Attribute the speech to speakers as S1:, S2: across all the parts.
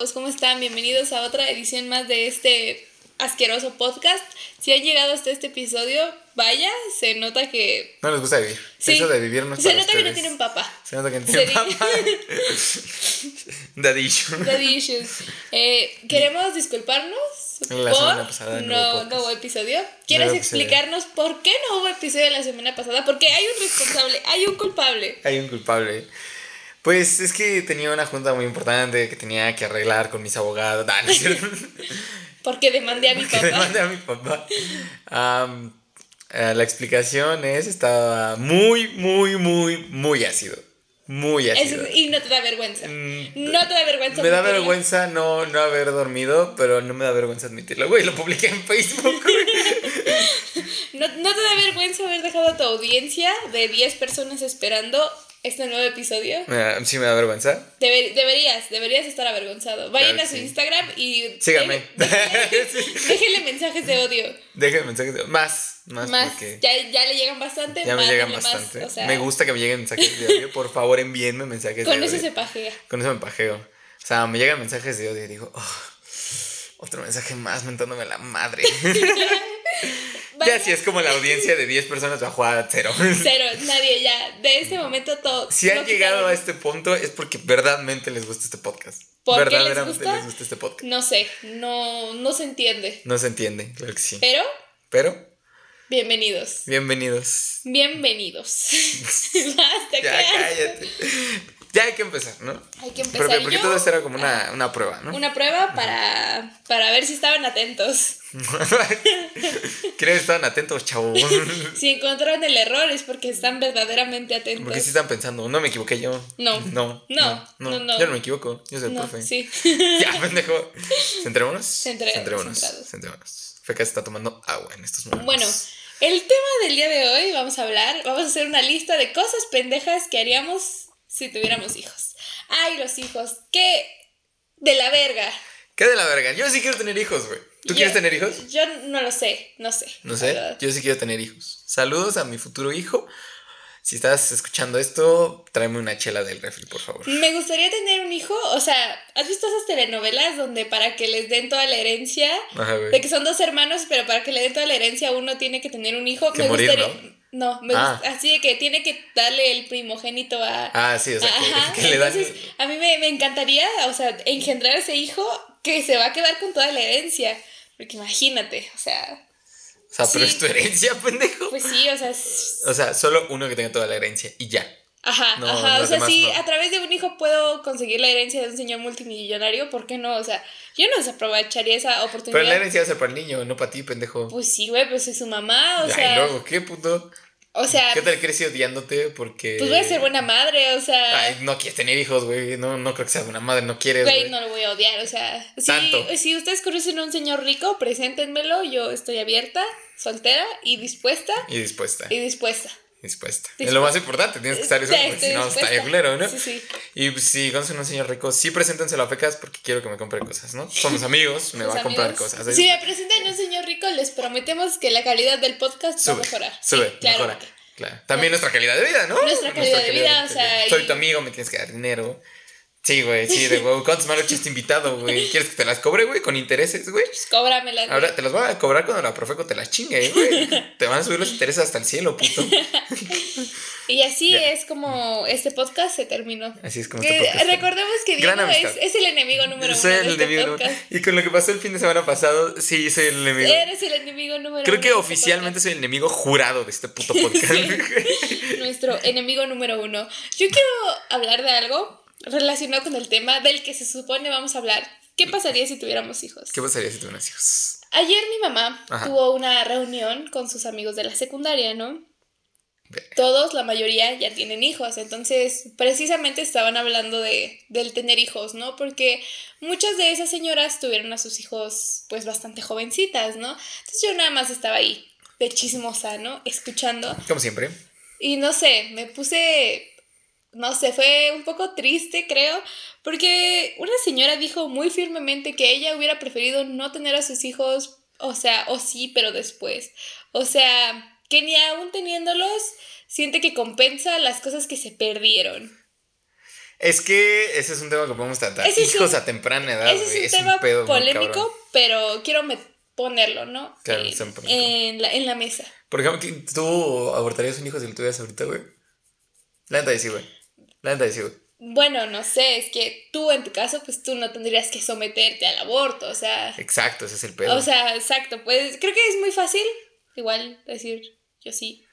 S1: Pues, ¿Cómo están? Bienvenidos a otra edición más de este asqueroso podcast. Si han llegado hasta este episodio, vaya, se nota que...
S2: No les gusta vivir.
S1: Sí.
S2: Eso de vivir no es
S1: Se nota que no
S2: ustedes.
S1: tienen papá.
S2: Se nota que no tienen papá. Daddy issue.
S1: Daddy issues. Eh, queremos disculparnos
S2: La
S1: por
S2: pasada no
S1: no, hubo episodio. ¿Quieres
S2: No hubo episodio.
S1: explicarnos por qué no hubo episodio la semana pasada? Porque hay un responsable, hay un culpable.
S2: Hay un culpable. Pues es que tenía una junta muy importante que tenía que arreglar con mis abogados. Nah, no.
S1: Porque demandé a mi
S2: que
S1: papá.
S2: demandé a mi papá. Eh, la explicación es, estaba muy, muy, muy, muy ácido. Muy
S1: Es-
S2: ácido.
S1: y no te da vergüenza.
S2: Mm,
S1: No te da vergüenza.
S2: Me da vergüenza no, no haber dormido, pero no me da vergüenza admitirlo. Güey, lo publiqué en Facebook.
S1: No, no te da vergüenza haber dejado a tu audiencia de 10 personas esperando este nuevo episodio.
S2: Sí me da vergüenza.
S1: Deber- deberías, deberías estar avergonzado. Vayan
S2: Claro
S1: a su
S2: sí.
S1: Instagram y
S2: Síganme.
S1: déjenle mensajes de odio.
S2: Déjenme mensajes de... Más, más,
S1: Más,
S2: porque
S1: ya, ya le llegan bastante.
S2: ya me llegan
S1: más,
S2: bastante.
S1: o sea,
S2: me gusta que me lleguen mensajes de odio. Por favor, envíenme mensajes
S1: Con
S2: de
S1: eso
S2: odio.
S1: se pajea.
S2: Con eso me pajeo. O sea, me llegan mensajes de odio y digo, "Oh, otro mensaje más mentándome la madre. ya si es como la audiencia de 10 personas bajó a cero.
S1: Cero, nadie ya. De este momento todo.
S2: Si han llegado a este punto es porque verdaderamente les gusta este podcast.
S1: ¿Por qué les
S2: Verdaderamente
S1: gusta?
S2: les gusta este podcast.
S1: No sé, no, no se entiende.
S2: No se entiende, claro que sí.
S1: Pero,
S2: Pero,
S1: bienvenidos.
S2: bienvenidos.
S1: Bienvenidos. Basta,
S2: Ya, cállate. Ya hay que empezar, ¿no?
S1: Hay que empezar.
S2: porque
S1: Yo-
S2: todo esto era como una, una prueba, ¿no?
S1: Una prueba para, para ver si estaban atentos.
S2: Creo que estaban atentos, chavo.
S1: Si encontraron el error es porque están verdaderamente atentos.
S2: Porque sí están pensando, no me equivoqué yo.
S1: No.
S2: No.
S1: No, no, no.
S2: Yo no me equivoco. Yo soy el
S1: No,
S2: profe.
S1: sí.
S2: Ya, pendejo. ¿Centrémonos?
S1: Centrémonos.
S2: Centrémonos. Feca se está tomando agua en estos momentos.
S1: Bueno, el tema del día de hoy vamos a hablar, vamos a hacer una lista de cosas pendejas que haríamos si tuviéramos hijos. Ay, los hijos, qué de la verga.
S2: ¿Qué de la verga? Yo sí quiero tener hijos, güey. ¿Tú
S1: Yo-
S2: quieres tener hijos?
S1: Yo no lo sé, no sé.
S2: No sé. Yo sí quiero tener hijos. Saludos a mi futuro hijo. Si estás escuchando esto, tráeme una chela del refri, por favor.
S1: Me gustaría tener un hijo, o sea, ¿has visto esas telenovelas donde para que les den toda la herencia,
S2: Ajá,
S1: de que son dos hermanos, pero para que le den toda la herencia uno tiene que tener un hijo?
S2: Que
S1: me
S2: morir,
S1: gustaría No, me
S2: Ah.
S1: gust- así de que tiene que darle el primogénito a
S2: Ah, sí, o sea, que-
S1: Ajá,
S2: que, le dan.
S1: entonces a mí me, me encantaría, o sea, engendrar ese hijo que se va a quedar con toda la herencia. Porque imagínate, o sea,
S2: O sea, pero es tu herencia, pendejo.
S1: pues sí, o sea, es-
S2: O sea, solo uno que tenga toda la herencia y ya.
S1: Ajá,
S2: No,
S1: ajá, o sea,
S2: demás
S1: si
S2: no.
S1: a través de un hijo puedo conseguir la herencia de un señor multimillonario, ¿por qué no? O sea, yo no desaprovecharía esa
S2: Pero
S1: oportunidad.
S2: la herencia va a ser para el niño, no para ti, pendejo.
S1: Pues sí, güey, pues soy su mamá, o
S2: Ay,
S1: sea,
S2: luego, ¿qué puto?
S1: o sea,
S2: ¿Qué tal crecí odiándote? Porque.
S1: pues voy a ser buena madre, o sea,
S2: Ay, no quieres tener hijos, güey. No, no creo que sea buena madre, no quieres.
S1: Güey. no lo voy a odiar, o sea, si,
S2: Tanto.
S1: si ustedes conocen a un señor rico, preséntenmelo, yo estoy abierta, soltera y dispuesta
S2: Y dispuesta.
S1: y dispuesta.
S2: Dispuesta.
S1: Dispuesta.
S2: Es lo más importante, tienes que estar eso,
S1: Ya
S2: porque si no,
S1: dispuesta.
S2: estaría culero, ¿no?
S1: Sí, sí.
S2: Y pues, si conocen a un señor rico, sí preséntenselo a fecas porque quiero que me compre cosas, ¿no? Somos amigos, me va a comprar cosas.
S1: Si me presentan a un señor rico, les prometemos que la calidad del podcast va a
S2: Sube,
S1: mejorar.
S2: sube,
S1: Sí, claro.
S2: mejora. Claro. También nuestra calidad de vida, ¿no?
S1: Nuestra calidad de vida, o sea,
S2: Soy
S1: y-
S2: tu amigo, me tienes que dar dinero. Sí, güey, sí, de huevo. ¿Cuántos malos echaste invitado, güey? ¿Quieres que te las cobre, güey? Con intereses, güey.
S1: Pues cóbramela. güey.
S2: Ahora te las voy a cobrar cuando la Profeco te las chingue, güey. Te van a subir los intereses hasta el cielo, puto.
S1: Y así
S2: Ya.
S1: es como este podcast se terminó.
S2: Así es como
S1: Que
S2: este podcast.
S1: recordemos que Diego es, el enemigo número
S2: Soy
S1: uno
S2: el
S1: de este
S2: enemigo. Y con lo que pasó el fin de semana pasado, sí, soy el enemigo.
S1: Eres el enemigo número
S2: Creo
S1: uno
S2: que
S1: de este
S2: oficialmente soy el enemigo jurado de este puto podcast.
S1: Nuestro enemigo número uno. Yo quiero hablar de algo relacionado con el tema del que se supone vamos a hablar. ¿Qué pasaría si tuviéramos hijos?
S2: ¿Qué pasaría si tuvieras hijos?
S1: Ayer mi mamá
S2: Ajá.
S1: tuvo una reunión con sus amigos de la secundaria, ¿no? Todos, la mayoría, ya tienen hijos. Entonces, precisamente estaban hablando de, del tener hijos, ¿no? Porque muchas de esas señoras tuvieron a sus hijos, pues, bastante jovencitas, ¿no? Entonces yo nada más estaba ahí, de chismosa, ¿no? Escuchando.
S2: Como siempre.
S1: Y no sé, me puse, no sé, fue un poco triste, creo, porque una señora dijo muy firmemente que ella hubiera preferido no tener a sus hijos, o sea, o sí, pero después. O sea, que ni aún teniéndolos, siente que compensa las cosas que se perdieron.
S2: Es que ese es un tema que podemos tratar.
S1: Ese
S2: Hijos
S1: un-
S2: a temprana edad,
S1: Ese
S2: güey.
S1: es un tema
S2: pedo
S1: polémico, pero quiero ponerlo, ¿no?
S2: Claro,
S1: en, en la, en la mesa.
S2: Por ejemplo, ¿qué- ¿tú abortarías un hijo si lo tuvieras ahorita, güey? La neta sí, güey. La neta sí, güey.
S1: Bueno, no sé, es que tú en tu caso, pues tú no tendrías que someterte al aborto, o sea,
S2: Exacto, ese es el pedo.
S1: o sea, exacto, pues creo que es muy fácil, igual decir yo sí.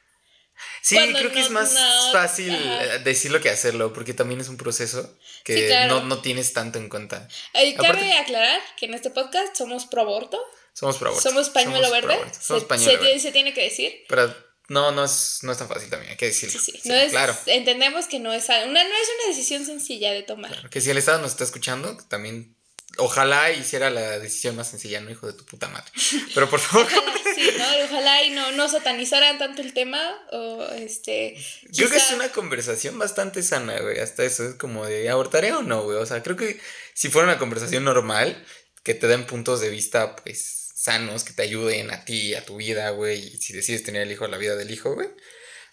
S2: sí,
S1: cuando
S2: creo que es más
S1: no-
S2: fácil
S1: ajá.
S2: eh, decirlo que hacerlo, porque también es un proceso que
S1: Sí, claro.
S2: no, no tienes tanto en cuenta.
S1: Eh, cabe
S2: Aparte-
S1: aclarar que en este podcast somos pro aborto,
S2: Somos pro aborto.
S1: somos pañuelo verde.
S2: Somos
S1: se,
S2: pañuelo
S1: se
S2: verde.
S1: se tiene que decir.
S2: Pero no, no es, no es tan fácil también, hay que decirlo.
S1: Sí, sí,
S2: Sí,
S1: no es,
S2: Claro.
S1: entendemos que no es, una, no es una decisión sencilla de tomar.
S2: Claro, Que si el Estado nos está escuchando, también ojalá hiciera la decisión más sencilla, no hijo de tu puta madre. Pero por favor,
S1: Ojalá, sí, ¿no? Ojalá y no, no satanizaran tanto el tema o este...
S2: creo que es una conversación bastante sana, güey. Hasta eso es como de abortaré o no, güey. O sea, creo que si fuera una conversación normal, que te den puntos de vista, pues, sanos, que te ayuden a ti, a tu vida, güey. Y si decides tener el hijo, la vida del hijo, güey.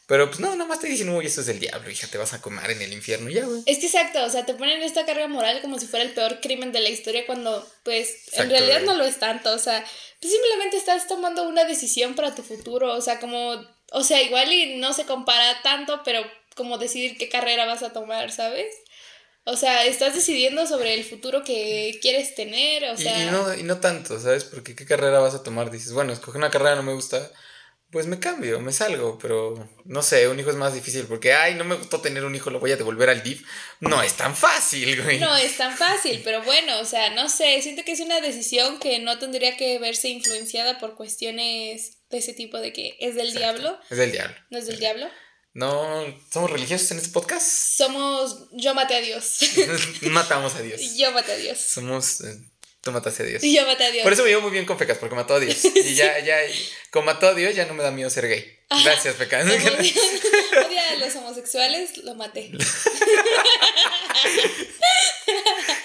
S2: Pero pues no, nada más te dicen, uy, eso es del diablo, hija, te vas a comer en el infierno, ya, güey.
S1: Es que exacto, o sea, te ponen esta carga moral como si fuera el peor crimen de la historia cuando, pues, en realidad
S2: güey.
S1: no lo es tanto, o sea, pues simplemente estás tomando una decisión para tu futuro, o sea, como, o sea, igual y no se compara tanto, pero como decidir qué carrera vas a tomar, ¿sabes? O sea, estás decidiendo sobre el futuro que quieres tener, o sea...
S2: y, no, y no tanto, ¿sabes? Porque qué carrera vas a tomar. Dices, bueno, escoge una carrera, no me gusta, pues me cambio, me salgo. Pero no sé, un hijo es más difícil porque, ay, no me gustó tener un hijo, lo voy a devolver al DIF. No es tan fácil, güey.
S1: No es tan fácil, pero bueno, o sea, no sé, siento que es una decisión que no tendría que verse influenciada por cuestiones de ese tipo de que es del
S2: Exacto.
S1: diablo,
S2: Es del diablo.
S1: no es del diablo.
S2: No, somos religiosos en este podcast.
S1: Somos yo maté a Dios.
S2: Matamos a Dios.
S1: yo maté a Dios.
S2: Somos, eh, tú mataste a Dios.
S1: Yo maté a Dios.
S2: Por eso me llevo muy bien con Fecas, porque mató a Dios. Y ya, ya, como mató a Dios, ya no me da miedo ser gay. Gracias, Fecas.
S1: Odia, a los homosexuales, lo maté.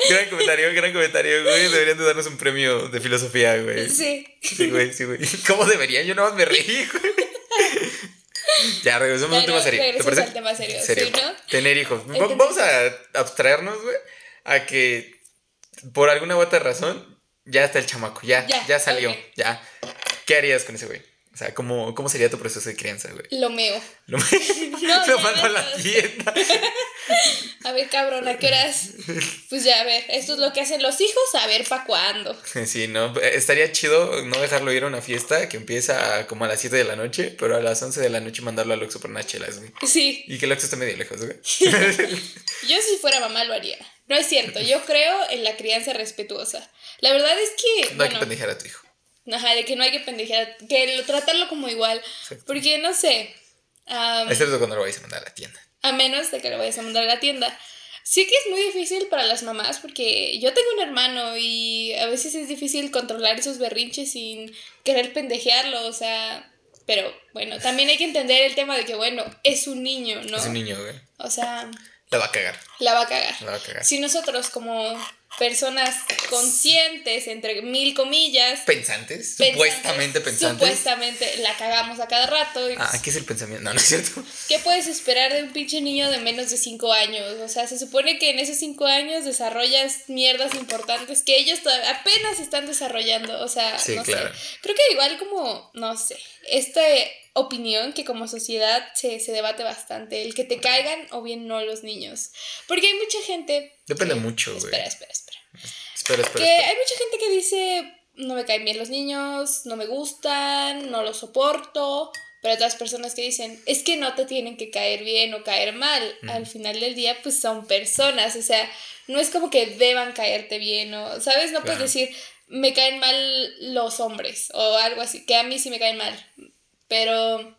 S2: gran comentario, gran comentario, güey. Deberían de darnos un premio de filosofía, güey.
S1: Sí.
S2: Sí, güey, sí, güey. ¿Cómo debería? Yo nada más me reí, güey. Ya, regresemos al
S1: Bueno,
S2: tema serio. ¿Te parece?
S1: al tema serio,
S2: Serio.
S1: sí, ¿no?
S2: Tener hijos. Vamos a abstraernos, güey, a que por alguna u otra razón ya está el chamaco. Ya, ya,
S1: Ya,
S2: salió. Ya. ¿Qué harías con ese güey? O sea, ¿cómo, ¿cómo sería tu proceso de crianza, güey?
S1: Lo meo.
S2: Lo,
S1: No,
S2: lo mando a la tienda.
S1: A ver, cabrón, ¿a qué horas? Pues ya, a ver, esto es lo que hacen los hijos, a ver para cuándo.
S2: Sí, no, eh, estaría chido no dejarlo ir a una fiesta que empieza como a las 7 de la noche, pero a las 11 de la noche mandarlo al Oxxo por unas chelas, güey.
S1: Sí,
S2: Y que el Oxxo esté medio lejos, güey.
S1: yo si fuera mamá lo haría. No es cierto, yo creo en la crianza respetuosa. La verdad es que,
S2: No hay que
S1: bueno,
S2: pendejar a tu hijo.
S1: Ajá, de que no hay que pendejear, que lo- tratarlo como igual.
S2: Exacto.
S1: Porque, no sé, am,
S2: Excepto cuando lo vais a mandar a la tienda.
S1: a menos de que lo vayas a mandar a la tienda. Sí que es muy difícil para las mamás porque yo tengo un hermano y a veces es difícil controlar esos berrinches sin querer pendejearlo, o sea, pero bueno, también hay que entender el tema de que, bueno, es un niño, ¿no?
S2: Es un niño, güey.
S1: O sea,
S2: La va a cagar.
S1: la va a cagar.
S2: La va a cagar.
S1: Si nosotros como personas conscientes, entre mil comillas,
S2: ¿Pensantes?
S1: pensantes,
S2: Supuestamente pensantes.
S1: supuestamente la cagamos a cada rato. Y pues,
S2: Ah, ¿qué es el pensamiento? No, no es cierto.
S1: ¿Qué puedes esperar de un pinche niño de menos de 5 años? O sea, se supone que en esos 5 años desarrollas mierdas importantes que ellos todavía apenas están desarrollando. O sea,
S2: Sí,
S1: no
S2: claro.
S1: sé. Creo que igual como, no sé, esta opinión que como sociedad se, se debate bastante, el que te caigan o bien no los niños. Porque hay mucha gente...
S2: Depende
S1: que-
S2: mucho, güey.
S1: Espera, espera, espera.
S2: Espera.
S1: Que hay mucha gente que dice, no me caen bien los niños, no me gustan, no los soporto. Pero otras personas que dicen, es que no te tienen que caer bien o caer mal. Al final del día, pues son personas. O sea, no es como que deban caerte bien o, ¿sabes? No puedes decir, me caen mal los hombres o algo así, que a mí sí me caen mal. Pero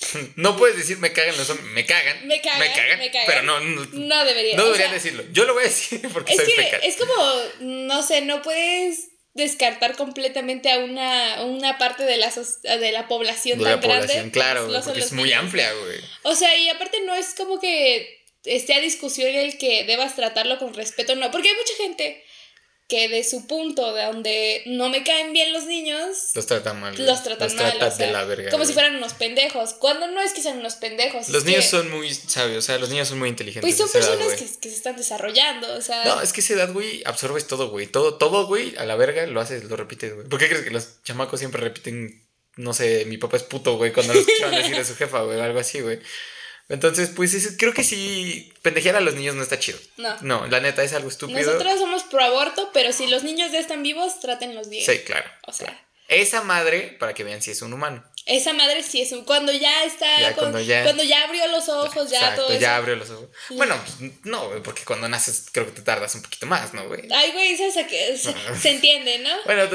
S2: No puedes decir me cagan los hombres. Me cagan.
S1: Me cagan, me cagan.
S2: Pero no, no,
S1: no debería.
S2: no
S1: o
S2: deberían
S1: sea,
S2: decirlo. Yo lo voy a decir porque
S1: Es
S2: soy
S1: que es como, no sé, no puedes descartar completamente a una, una parte de la, de la población
S2: De
S1: tan
S2: la población,
S1: grande.
S2: claro,
S1: pues, no son
S2: porque es muy
S1: niños,
S2: amplia, güey.
S1: O sea, y aparte no es como que esté a discusión el que debas tratarlo con respeto, no, porque hay mucha gente que de su punto de donde no me caen bien los niños,
S2: Los tratan mal.
S1: los tratan mal.
S2: tratan
S1: o sea,
S2: de la verga.
S1: como si fueran unos pendejos. Cuando no es que sean unos pendejos.
S2: Los niños
S1: que,
S2: son muy sabios, o sea, los niños son muy inteligentes.
S1: Pues son
S2: edad,
S1: personas que, que se están desarrollando. O sea.
S2: No, es que esa edad, güey, absorbes todo, güey. Todo, todo, güey, a la verga lo haces, lo repites, güey. ¿Por qué crees que los chamacos siempre repiten, no sé, mi papá es puto, güey, cuando lo escuchaban decir a su jefa, güey, algo así, güey? Entonces, pues es- creo que sí, pendejear a los niños no está chido.
S1: no.
S2: No, la neta es algo estúpido.
S1: Nosotros somos pro aborto, pero si los niños ya están vivos, trátenlos bien.
S2: Sí, claro.
S1: O sea,
S2: claro. Esa madre, para que vean si es un humano.
S1: esa madre sí es un. Cuando ya está.
S2: Ya, cuando ya-
S1: cuando ya abrió los ojos, ya
S2: Exacto,
S1: todo eso.
S2: ya abrió los ojos. Bueno, no, porque cuando naces creo que te tardas un poquito más, ¿no, güey?
S1: Ay, güey, ¿sabes a qué? Se, se entiende, ¿no?
S2: Bueno,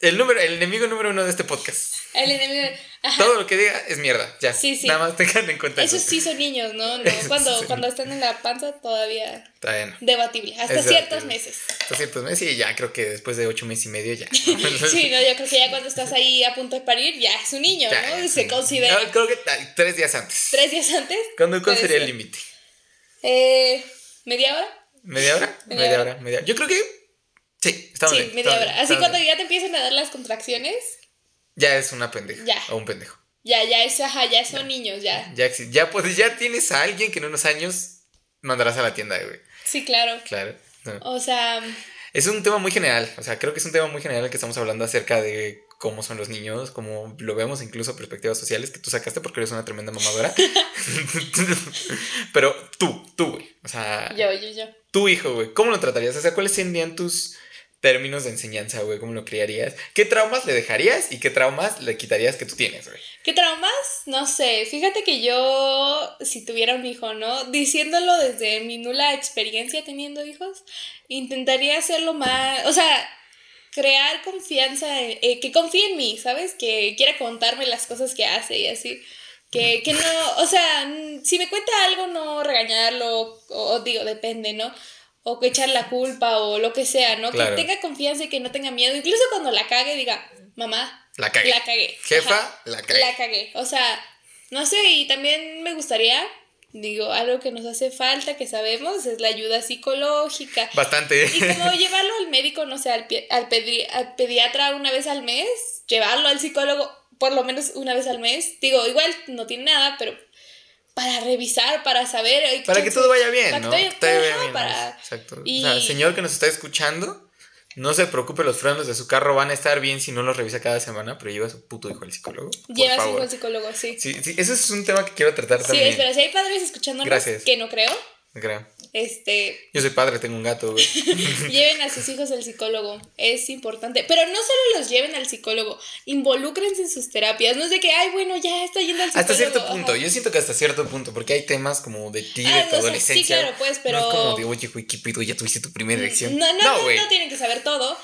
S2: el, número, el enemigo número uno de este podcast.
S1: El enemigo. Ajá.
S2: Todo lo que diga es mierda, ya.
S1: Sí, sí.
S2: Nada más tengan en cuenta eso.
S1: Esos sí son niños, ¿no? no cuando,
S2: sí.
S1: cuando están en la panza, todavía
S2: Está bien.
S1: debatible. Hasta
S2: Es
S1: ciertos
S2: debatible.
S1: meses.
S2: Hasta ciertos meses y ya creo que después de ocho meses y medio ya.
S1: Sí, no, yo creo que ya cuando estás ahí a punto de parir, ya es un niño,
S2: Ya,
S1: ¿no? Se considera.
S2: No, creo que tres días antes.
S1: Tres días antes.
S2: ¿Cuándo, sería el límite?
S1: Eh, ¿Media hora?
S2: ¿Media hora?
S1: Media
S2: Media,
S1: hora.
S2: hora. media Yo creo que sí, estamos
S1: sí,
S2: bien.
S1: media hora.
S2: bien,
S1: Así cuando
S2: bien.
S1: ya te empiezan a dar las contracciones,
S2: Ya es una pendeja.
S1: Ya.
S2: O un pendejo.
S1: ya, ya es, ajá, ya son niños, ya.
S2: Ya, ya, pues, ya tienes a alguien que en unos años mandarás a la tienda, güey.
S1: Sí, claro.
S2: Claro. No.
S1: O sea,
S2: Es un tema muy general, o sea, creo que es un tema muy general que estamos hablando acerca de cómo son los niños, cómo lo vemos incluso perspectivas sociales que tú sacaste porque eres una tremenda mamadora. Pero tú, tú, güey, o sea,
S1: yo, yo, yo.
S2: tu hijo, güey, ¿cómo lo tratarías? O sea, ¿cuáles serían tus términos de enseñanza, güey? ¿Cómo lo criarías? ¿Qué traumas le dejarías y qué traumas le quitarías que tú tienes, güey?
S1: ¿Qué traumas? No sé. Fíjate que yo, si tuviera un hijo, ¿no? Diciéndolo desde mi nula experiencia teniendo hijos, intentaría hacerlo más. O sea, crear confianza, en- eh, que confíe en mí, ¿sabes? Que quiera contarme las cosas que hace y así. Que, que no, o sea, si me cuenta algo, no regañarlo, o, o digo, depende, ¿no? O que echar la culpa o lo que sea, ¿no?
S2: Claro.
S1: Que tenga confianza y que no tenga miedo. Incluso cuando la cague, diga, mamá,
S2: La cagué.
S1: la cagué.
S2: Jefa,
S1: Ajá.
S2: la cagué.
S1: La cagué. O sea, no sé, y también me gustaría, digo, algo que nos hace falta, que sabemos, es la ayuda psicológica.
S2: Bastante.
S1: Y como llevarlo al médico, no sé, al, al, pedri- al pediatra una vez al mes, llevarlo al psicólogo por lo menos una vez al mes. Digo, igual no tiene nada, pero para revisar, para saber. ay,
S2: Para que todo vaya bien,
S1: para
S2: ¿no?
S1: todo-
S2: Que todo vaya bien,
S1: para-
S2: ¿no? Exacto.
S1: y-
S2: O sea, señor que nos está escuchando, no se preocupe, los frenos de su carro van a estar bien si no los revisa cada semana, pero lleva a su puto hijo al psicólogo.
S1: Lleva a su hijo al psicólogo, sí.
S2: Sí, sí, ese es un tema que quiero tratar
S1: Sí,
S2: también.
S1: espera, si hay padres escuchándonos,
S2: Gracias.
S1: que no creo,
S2: Creo.
S1: Este,
S2: Yo soy padre, tengo un gato, güey.
S1: Lleven a sus hijos al psicólogo, es importante. Pero no solo los lleven al psicólogo, involúcrense en sus terapias. No es de que, ay, bueno, ya está yendo al psicólogo.
S2: Hasta cierto punto,
S1: ajá.
S2: yo siento que hasta cierto punto, porque hay temas como de ti, de
S1: Ah,
S2: tu
S1: o sea, sí,
S2: adolescencia.
S1: claro, pues, pero-
S2: No es como de, oye, güey. Ya tuviste tu primera elección.
S1: No, no, no,
S2: güey.
S1: no, tienen que saber todo,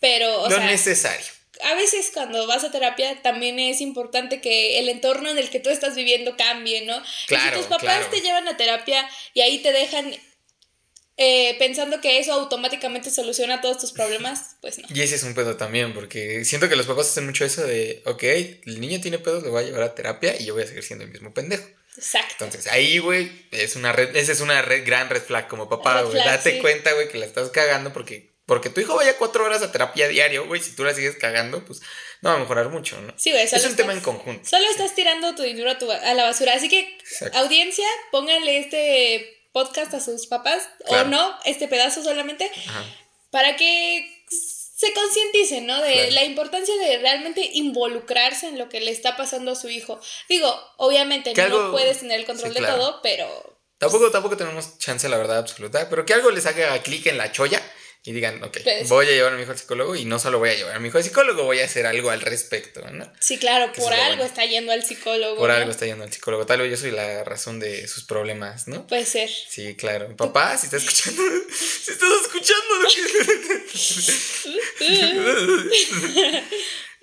S1: pero, o
S2: Lo
S1: sea,
S2: necesario.
S1: a veces cuando vas a terapia también es importante que el entorno en el que tú estás viviendo cambie, ¿no? y
S2: Claro,
S1: si tus papás
S2: claro.
S1: te llevan a terapia y ahí te dejan eh, pensando que eso automáticamente soluciona todos tus problemas, pues no.
S2: Y ese es un pedo también, porque siento que los papás hacen mucho eso de, ok, el niño tiene pedos, lo voy a llevar a terapia y yo voy a seguir siendo el mismo pendejo.
S1: Exacto.
S2: Entonces ahí, güey, es una red, esa es una red, gran red flag como papá, güey. Date
S1: sí.
S2: cuenta, güey, que la estás cagando porque, porque tu hijo vaya cuatro horas a terapia diario, güey, si tú la sigues cagando, pues no va a mejorar mucho, ¿no?
S1: Sí, güey,
S2: es un tema en conjunto.
S1: Solo estás tirando tu dinero a, tu- a la basura. Así que,
S2: Exacto.
S1: audiencia, pónganle este podcast a sus papás,
S2: Claro.
S1: o no, este pedazo solamente,
S2: Ajá.
S1: para que se concienticen, ¿no? De
S2: Claro.
S1: la importancia de realmente involucrarse en lo que le está pasando a su hijo. Digo, obviamente no
S2: algo-
S1: puedes tener el control
S2: sí,
S1: de
S2: claro.
S1: todo, pero
S2: Tampoco, tampoco tenemos chance, la verdad, absoluta, pero que algo les haga clic en la cholla y digan, ok,
S1: Pues-
S2: voy a llevar a mi hijo al psicólogo y no solo voy a llevar a mi hijo al psicólogo, voy a hacer algo al respecto, ¿no?
S1: sí, claro,
S2: Que
S1: por
S2: es
S1: algo
S2: bueno.
S1: está yendo al psicólogo.
S2: Por
S1: ¿no?
S2: algo está yendo al psicólogo. Tal vez yo soy la razón de sus problemas, ¿no?
S1: Puede ser.
S2: Sí, claro. Papá, si estás escuchando, si estás escuchando lo que...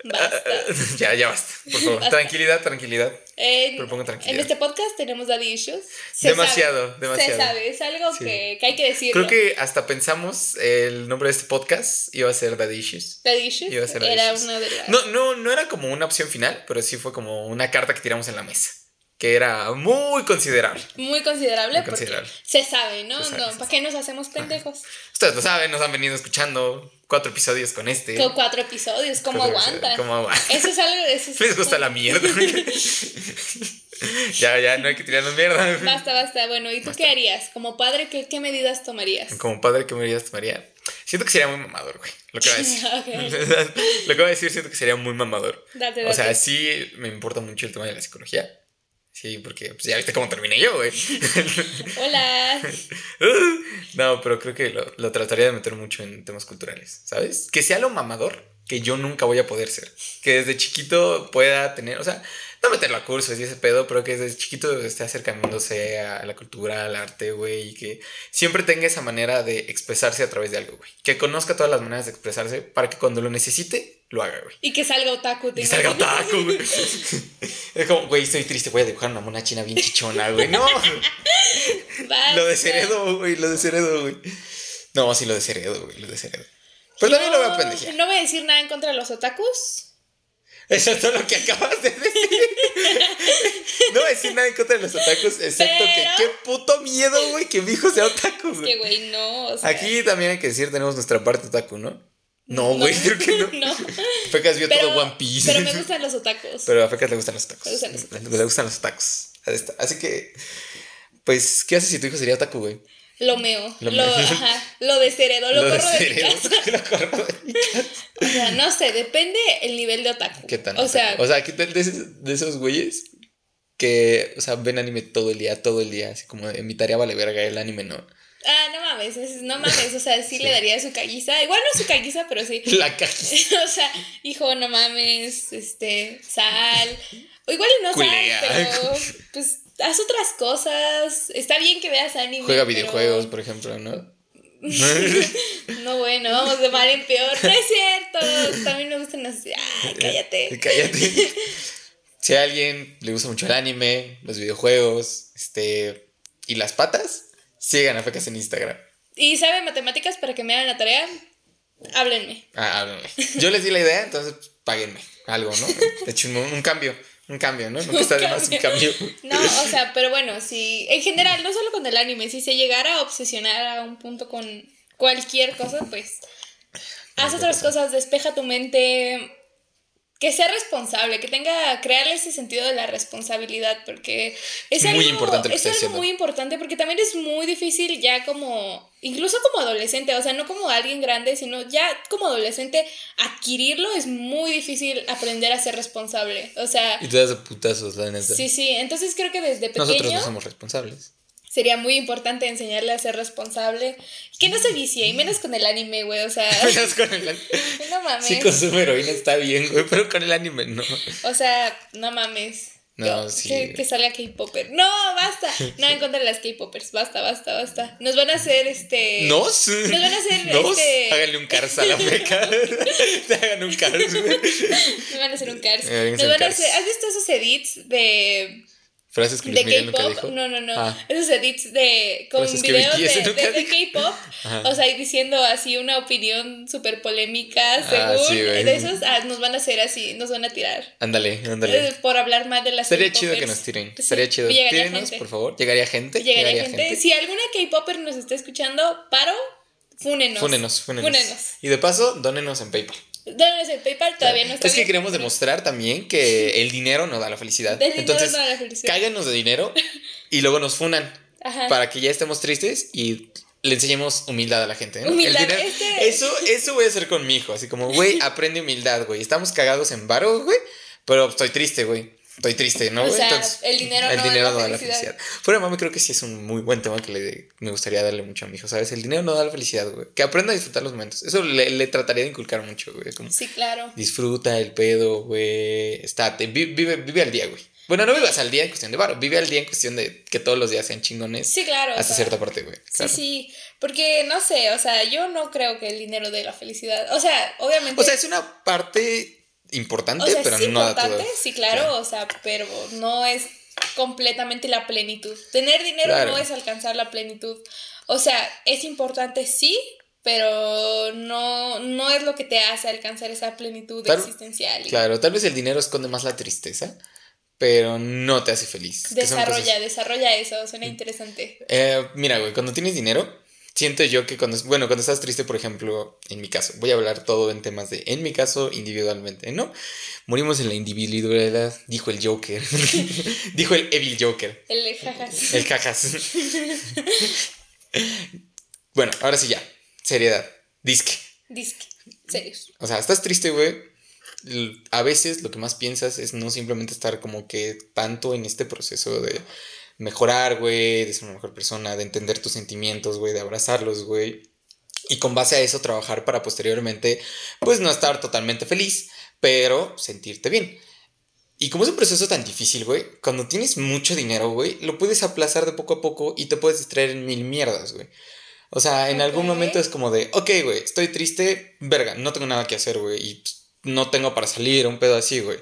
S1: Basta.
S2: ya, ya basta, por favor.
S1: Basta.
S2: Tranquilidad, tranquilidad.
S1: En,
S2: Propongo tranquilidad.
S1: en este podcast tenemos daddy issues. Se
S2: Demasiado,
S1: sabe,
S2: demasiado.
S1: Se sabe, es algo
S2: Sí.
S1: que, que hay que decirlo.
S2: Creo que hasta pensamos el nombre de este podcast iba a ser Daddy Issues.
S1: Daddy issues
S2: Iba a ser Daddy
S1: era
S2: Issues.
S1: una de las...
S2: No, no, no era como una opción final, pero sí fue como una carta que tiramos en la mesa. que era muy considerable.
S1: Muy considerable,
S2: Muy
S1: porque
S2: considerable.
S1: se sabe, ¿no?
S2: Se sabe,
S1: no
S2: se
S1: ¿Para qué nos hacemos pendejos?
S2: Ustedes lo saben, nos han venido escuchando cuatro episodios con este.
S1: Con cuatro episodios, ¿cómo
S2: episodios, ¿Cómo aguantan?
S1: Eso es algo... Eso es
S2: Les gusta la mierda. ya, ya, no hay que tirarnos mierda.
S1: Basta, basta. Bueno, ¿y tú qué harías? Como padre, ¿qué, qué medidas tomarías?
S2: Como padre, ¿qué medidas tomaría? Siento que sería muy mamador, güey. Lo que voy a decir. Lo que voy a decir, siento que sería muy mamador.
S1: Date,
S2: O sea,
S1: date.
S2: sí me importa mucho el tema de la psicología. Sí, porque pues, ya viste cómo terminé yo, güey.
S1: Hola.
S2: no, pero creo que lo, lo trataría de meter mucho en temas culturales, ¿sabes? Que sea lo mamador que yo nunca voy a poder ser. Que desde chiquito pueda tener, o sea, no meterlo a cursos y ese pedo, pero que desde chiquito esté acercándose a la cultura, al arte, güey, y que siempre tenga esa manera de expresarse a través de algo, güey. Que conozca todas las maneras de expresarse para que cuando lo necesite, lo haga, güey.
S1: Y que salga otaku. ¿te
S2: Y salga otaku, güey. Es como, güey, estoy triste, voy a dibujar una mona china bien chichona, güey. No, lo desheredo, güey, lo desheredo, güey. No, sí, lo desheredo, güey, lo desheredo. Pero también lo voy a pendejear.
S1: No voy a decir nada en contra de los otakus.
S2: Eso es todo lo que acabas de decir. No voy a decir nada en contra de los otakus, excepto que qué puto miedo, güey, que mi hijo sea otaku,
S1: Que,
S2: güey.
S1: no. O sea,
S2: Aquí también hay que decir, tenemos nuestra parte otaku, ¿no? No, güey, creo que no.
S1: No.
S2: Fecas vio
S1: Pero,
S2: todo One Piece.
S1: pero me gustan los otakus.
S2: Pero a Fecas le gustan los tacos.
S1: Le gustan los.
S2: Le gustan está. Así que, pues, ¿qué haces si tu hijo sería otaku, güey?
S1: Lo meo.
S2: Lo
S1: ajá, lo desheredo. Lo, corro de mi casa.
S2: Lo corro de mi casa.
S1: O sea, no sé, depende el nivel de otaku.
S2: ¿Qué tan?
S1: O sea,
S2: o sea, ¿qué tal de esos, de esos güeyes que, o sea, ven anime todo el día, todo el día? Así como de mi tarea vale verga, el anime no.
S1: ah, no mames, es- no mames. O sea, sí, le daría su caguiza. Igual no su caguiza, pero sí.
S2: La caja.
S1: o sea, hijo, no mames, este, sal. O igual no
S2: Culea.
S1: sal, pero pues haz otras cosas. Está bien que veas anime.
S2: Juega
S1: pero-
S2: videojuegos, por ejemplo, ¿no?
S1: No, bueno, vamos de mal en peor. No es cierto. También me gustan así. Ay, cállate.
S2: Cállate. Si a alguien le gusta mucho el anime, los videojuegos, este, y las patas, sigan a Fecas en Instagram.
S1: ¿Y sabe matemáticas para que me hagan la tarea? Háblenme.
S2: Ah, háblenme. Yo les di la idea, entonces páguenme algo, ¿no? De hecho, un, un cambio, un cambio, ¿no? Nunca está de más un cambio.
S1: No, o sea, pero bueno, si en general, no solo con el anime, si se llegara a obsesionar a un punto con cualquier cosa, pues haz otras cosas, despeja tu mente, que sea responsable, que tenga, crearle ese sentido de la responsabilidad, porque es,
S2: muy
S1: algo,
S2: importante
S1: es algo muy importante, porque también es muy difícil ya como, incluso como adolescente, o sea, no como alguien grande, sino ya como adolescente, adquirirlo es muy difícil aprender a ser responsable, o sea...
S2: Y te das de putazos, la neta.
S1: Sí, sí, entonces creo que desde pequeño
S2: Nosotros no somos responsables.
S1: Sería muy importante enseñarle a ser responsable. Que no se vicie, y menos con el anime, güey, o sea,
S2: Menos con el anime.
S1: no mames.
S2: Sí, consume heroína está bien, güey, pero con el anime no.
S1: O sea, no mames.
S2: No, sí.
S1: Que, que salga K-Popper. No, basta. No, en contra de las K-Popers. Basta, basta, basta. Nos van a hacer este.
S2: ¿Nos?
S1: Nos van a hacer
S2: ¿Nos?
S1: este-
S2: Háganle un cars a la feca. Te hagan un cars, güey.
S1: Nos van a hacer un cars. Nos van a hacer. ¿Has visto esos edits de.
S2: Frases que
S1: de
S2: Luis Miguel nunca
S1: K-pop?
S2: dijo.
S1: No, no, no.
S2: Ah.
S1: Esos edits de. con
S2: Frases
S1: videos de, de- de. K-pop. O sea, diciendo así una opinión súper polémica,
S2: Ah,
S1: según.
S2: sí, güey.
S1: de esos ah, nos van a hacer así, nos van a tirar.
S2: Ándale,
S1: Eh,
S2: ándale.
S1: Por hablar más de las
S2: Estaría chido
S1: K-popers.
S2: que nos tiren.
S1: Sí,
S2: Estaría chido. Tírenos,
S1: gente.
S2: por favor. Llegaría gente.
S1: Llegaría, gente. Si alguna K-Popper nos está escuchando, paro, fúnenos.
S2: Fúnenos, fúnenos.
S1: Fúnenos.
S2: Y de paso, dónenos en PayPal.
S1: Dónenos el PayPal, todavía no está
S2: Es que queremos demostrar también que el dinero no da la felicidad.
S1: Dinero
S2: Entonces,
S1: no da la felicidad.
S2: cáganos de dinero y luego nos funan
S1: Ajá.
S2: para que ya estemos tristes y le enseñemos humildad a la gente. ¿no?
S1: Humildad,
S2: El dinero-
S1: este-
S2: Eso, eso voy a hacer con mi hijo. Así como, güey, aprende humildad, güey. Estamos cagados en varo, güey. Pero estoy triste, güey. Estoy triste, ¿no?
S1: O sea, el dinero
S2: el
S1: no da
S2: dinero no da la
S1: felicidad.
S2: Fuera, mami, creo que sí es un muy buen tema que le, me gustaría darle mucho a mi hijo, ¿sabes? El dinero no da la felicidad, güey. Que aprenda a disfrutar los momentos. Eso le, le trataría de inculcar mucho, güey. Como,
S1: Sí, claro.
S2: disfruta el pedo, güey. Estate, vi- vive, vive al día, güey. Bueno, no vivas al día en cuestión de varo, vive al día en cuestión de que todos los días sean chingones.
S1: Sí, claro. o
S2: Hasta
S1: sea,
S2: cierta parte, güey. claro.
S1: Sí, sí. Porque, no sé, o sea, yo no creo que el dinero dé la felicidad. O sea, obviamente.
S2: O sea, es una parte importante,
S1: o sea,
S2: pero
S1: sí
S2: no
S1: importante, sí, claro, o sea, pero no es completamente la plenitud. Tener dinero
S2: Claro.
S1: no es alcanzar la plenitud. O sea, es importante, sí, pero no, no es lo que te hace alcanzar esa plenitud
S2: Claro,
S1: existencial.
S2: Claro, tal vez el dinero esconde más la tristeza, pero no te hace feliz.
S1: Desarrolla, desarrolla eso, suena interesante.
S2: Eh, mira, güey, cuando tienes dinero, siento yo que cuando, bueno, cuando estás triste, por ejemplo, en mi caso, voy a hablar todo en temas de, en mi caso, individualmente, ¿no? Morimos en la individualidad, dijo el Joker, dijo el Evil Joker,
S1: El jajas.
S2: el cajas. bueno, ahora sí ya, seriedad, disque.
S1: Disque. Serios.
S2: O sea, estás triste, güey. A veces lo que más piensas es no simplemente estar como que tanto en este proceso de mejorar, güey, de ser una mejor persona, de entender tus sentimientos, güey, de abrazarlos, güey. Y con base a eso trabajar para posteriormente, pues no estar totalmente feliz, pero sentirte bien. Y como es un proceso tan difícil, güey, cuando tienes mucho dinero, güey, lo puedes aplazar de poco a poco y te puedes distraer en mil mierdas, güey. O sea, en algún momento es como de, ok, güey, estoy triste, verga, no tengo nada que hacer, güey, y no tengo para salir, un pedo así, güey.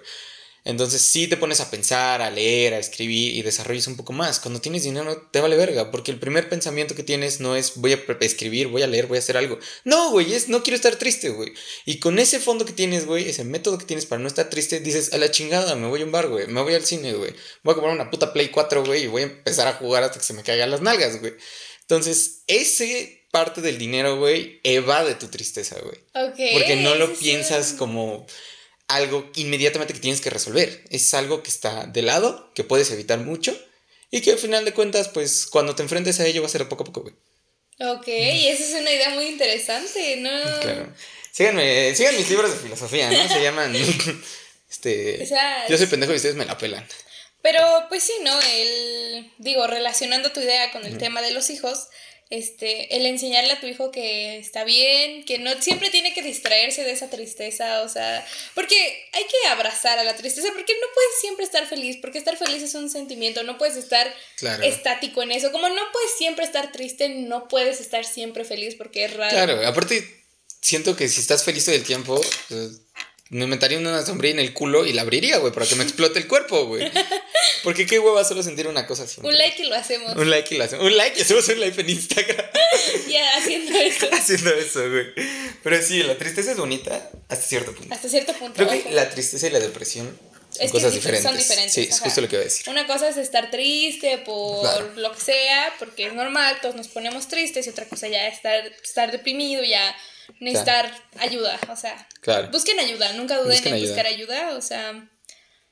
S2: Entonces sí te pones a pensar, a leer, a escribir y desarrollas un poco más. Cuando tienes dinero te vale verga, porque el primer pensamiento que tienes no es voy a escribir, voy a leer, voy a hacer algo. No, güey, es no quiero estar triste, güey. Y con ese fondo que tienes, güey, ese método que tienes para no estar triste, dices, a la chingada, me voy a un bar, güey, me voy al cine, güey. Voy a comprar una puta Play 4, güey, y voy a empezar a jugar hasta que se me caigan las nalgas, güey. Entonces, ese parte del dinero, güey, evade tu tristeza, güey.
S1: Ok.
S2: Porque no lo piensas como algo inmediatamente que tienes que resolver. Es algo que está de lado, que puedes evitar mucho y que al final de cuentas, pues cuando te enfrentes a ello va a ser poco a poco, güey.
S1: Ok, esa es una idea muy interesante, ¿no?
S2: Claro. Síganme, sigan mis libros de filosofía, ¿no? Se llaman... este...
S1: O sea,
S2: Yo soy pendejo y ustedes me la pelan.
S1: Pero pues sí, ¿no? El, digo, relacionando tu idea con el tema de los hijos, este, el enseñarle a tu hijo que está bien, que no siempre tiene que distraerse de esa tristeza, o sea, porque hay que abrazar a la tristeza, porque no puedes siempre estar feliz, porque estar feliz es un sentimiento, no puedes estar
S2: Claro.
S1: estático en eso, como no puedes siempre estar triste, no puedes estar siempre feliz, porque es raro.
S2: Claro, aparte siento que si estás feliz todo el tiempo, pues, me inventaría una sombrilla en el culo y la abriría, güey, para que me explote el cuerpo, güey. Porque qué hueva solo sentir una cosa así.
S1: Un like y lo hacemos.
S2: Un like y lo hacemos. Un like y hacemos un live en Instagram
S1: ya haciendo eso.
S2: haciendo eso, güey. Pero sí, la tristeza es bonita hasta cierto punto.
S1: Hasta cierto punto.
S2: Creo que
S1: ojo.
S2: la tristeza y la depresión son
S1: Es que
S2: cosas
S1: dif-
S2: diferentes.
S1: Son diferentes.
S2: Sí, es justo lo que iba a decir.
S1: Una cosa es estar triste por
S2: Claro.
S1: lo que sea, porque es normal, todos nos ponemos tristes, y otra cosa ya es estar, estar deprimido, ya necesitar ayuda. O sea,
S2: Claro.
S1: busquen ayuda, nunca duden
S2: Busquen
S1: en
S2: ayuda.
S1: buscar ayuda. O sea,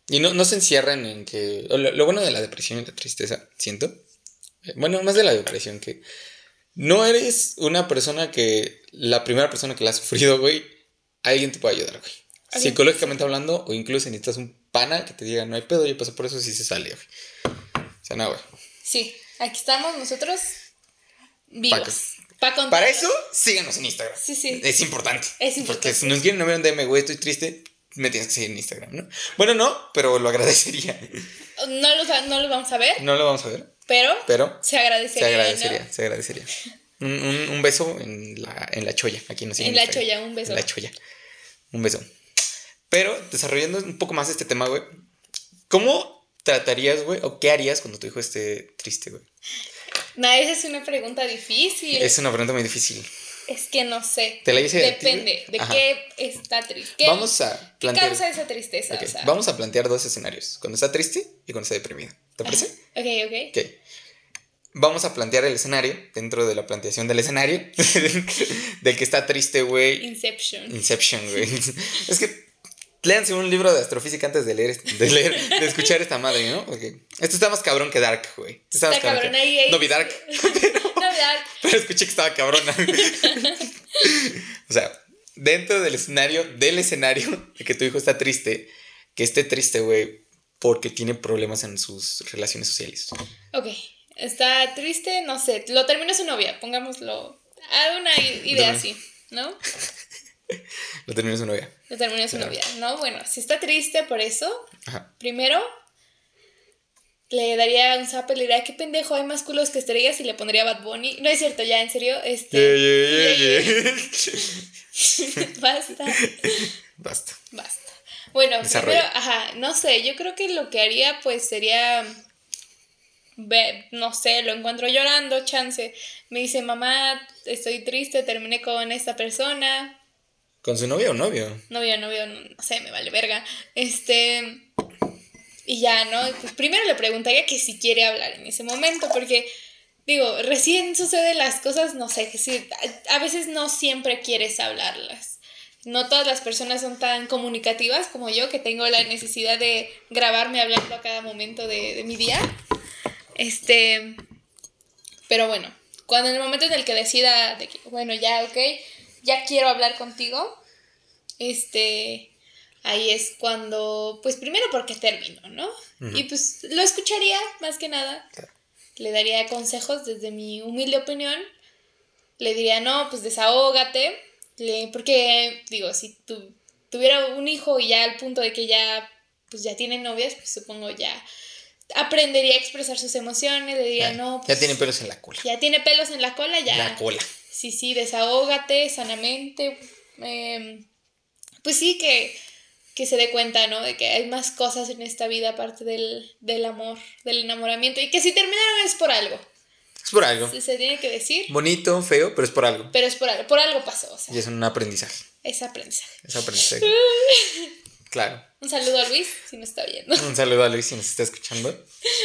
S2: Y no, no se encierran en que. Lo, lo bueno de la depresión y la tristeza, siento. eh, Bueno, más de la depresión, que no eres una persona que. La primera persona que la ha sufrido, güey. Alguien te puede ayudar, güey. Psicológicamente hablando, o incluso necesitas un pana que te diga, no hay pedo, yo pasé por eso, sí se sale, güey. O sea, no, güey.
S1: sí, aquí estamos nosotros vivos.
S2: Pa. Para eso, síganos en Instagram.
S1: Sí, sí.
S2: Es importante.
S1: Es
S2: Porque
S1: importante.
S2: si nos quieren enviar un DM, güey, estoy triste, me tienes que seguir en Instagram, ¿no? Bueno, no, pero lo agradecería.
S1: No va- no los vamos a ver,
S2: No lo vamos a ver,
S1: pero,
S2: pero
S1: se agradecería.
S2: se
S1: ¿no?
S2: agradecería, se agradecería. Un, un- un beso en la, en la cholla, aquí nos siguen
S1: En la
S2: Instagram.
S1: cholla, un beso.
S2: En la cholla. Un beso. Pero, desarrollando un poco más este tema, güey, ¿cómo tratarías, güey, o qué harías cuando tu hijo esté triste, güey?
S1: No, esa es una pregunta difícil.
S2: Es una pregunta muy difícil.
S1: Es que no sé.
S2: ¿Te la hice?
S1: Depende de qué está triste. ¿Qué,
S2: Vamos a
S1: ¿qué
S2: plantear...
S1: causa esa tristeza?
S2: Ok,
S1: O sea,
S2: Vamos a plantear dos escenarios, cuando está triste y cuando está deprimido. ¿Te parece?
S1: Ok, ok.
S2: Ok. Vamos a plantear el escenario, dentro de la planteación del escenario, del que está triste, güey.
S1: Inception.
S2: Inception, güey. Es que léanse un libro de astrofísica antes de leer, de leer, de escuchar esta madre, ¿no? Porque esto está más cabrón que Dark, güey.
S1: Está
S2: más cabrón
S1: cabrón ahí, ahí.
S2: No vi Dark,
S1: No, Dark.
S2: pero escuché que estaba cabrona. o sea, dentro del escenario, del escenario de que tu hijo está triste, que esté triste, güey, porque tiene problemas en sus relaciones sociales.
S1: Ok. Está triste, no sé. Lo terminó su novia, pongámoslo. Haz una idea así, ¿no?
S2: Lo terminó su novia.
S1: Terminó su
S2: Claro.
S1: novia, ¿no? Bueno, si está triste por eso,
S2: Ajá.
S1: primero le daría un zap, le diría, qué pendejo, hay más culos que estrellas y le pondría Bad Bunny. No es cierto, ya, en serio, este...
S2: Yeah, yeah, yeah, yeah.
S1: Basta.
S2: Basta.
S1: Basta. Bueno, primero, ajá, no sé, yo creo que lo que haría pues sería, ve- no sé, lo encuentro llorando, chance. Me dice, mamá, estoy triste, terminé con esta persona.
S2: ¿Con su novia o novio?
S1: Novio, novio, no, sé, me vale verga. Este, y ya, ¿no? Pues primero le preguntaría que si quiere hablar en ese momento, porque digo, recién suceden las cosas, no sé, que sí, a, veces no siempre quieres hablarlas. No todas las personas son tan comunicativas como yo, que tengo la necesidad de grabarme hablando a cada momento de, de mi día. Este, pero bueno, cuando en el momento en el que decida de que, bueno, ya, ok, ya quiero hablar contigo, este, ahí es cuando, pues primero porque termino, ¿no? Y pues lo escucharía más que nada. Le daría consejos desde mi humilde opinión. Le diría, no, pues desahógate. Le, porque, digo, si tu, tuviera un hijo y ya al punto de que ya, pues ya tiene novias, pues supongo ya aprendería a expresar sus emociones, le diría, no.
S2: ya tiene pelos en la cola.
S1: Ya tiene pelos en la cola, ya.
S2: La cola.
S1: Sí, sí, desahógate sanamente. Em, pues sí, que, que se dé cuenta, ¿no? De que hay más cosas en esta vida aparte del, del amor, del enamoramiento. Y que si terminaron es por algo.
S2: Es por algo.
S1: Se, se tiene que decir.
S2: Bonito, feo, pero es por algo.
S1: Pero es por algo. Por algo pasó. O sea,
S2: Y es un aprendizaje.
S1: es aprendizaje.
S2: Es aprendizaje. claro.
S1: Un saludo a Luis, si me está viendo.
S2: Un saludo a Luis si nos está escuchando.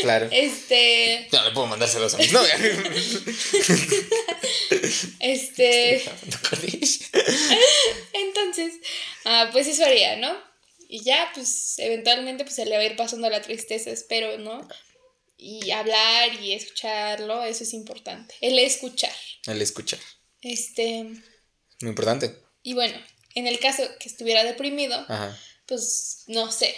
S2: Claro.
S1: Este.
S2: No le puedo mandar saludos a mis novias.
S1: Este. Entonces, ah, pues eso haría, ¿no? Y ya, pues eventualmente pues se le va a ir pasando la tristeza, espero, ¿no? Y hablar y escucharlo, eso es importante. El escuchar.
S2: El escuchar.
S1: Este.
S2: Muy importante.
S1: Y bueno, en el caso que estuviera deprimido,
S2: Ajá.
S1: Pues no sé.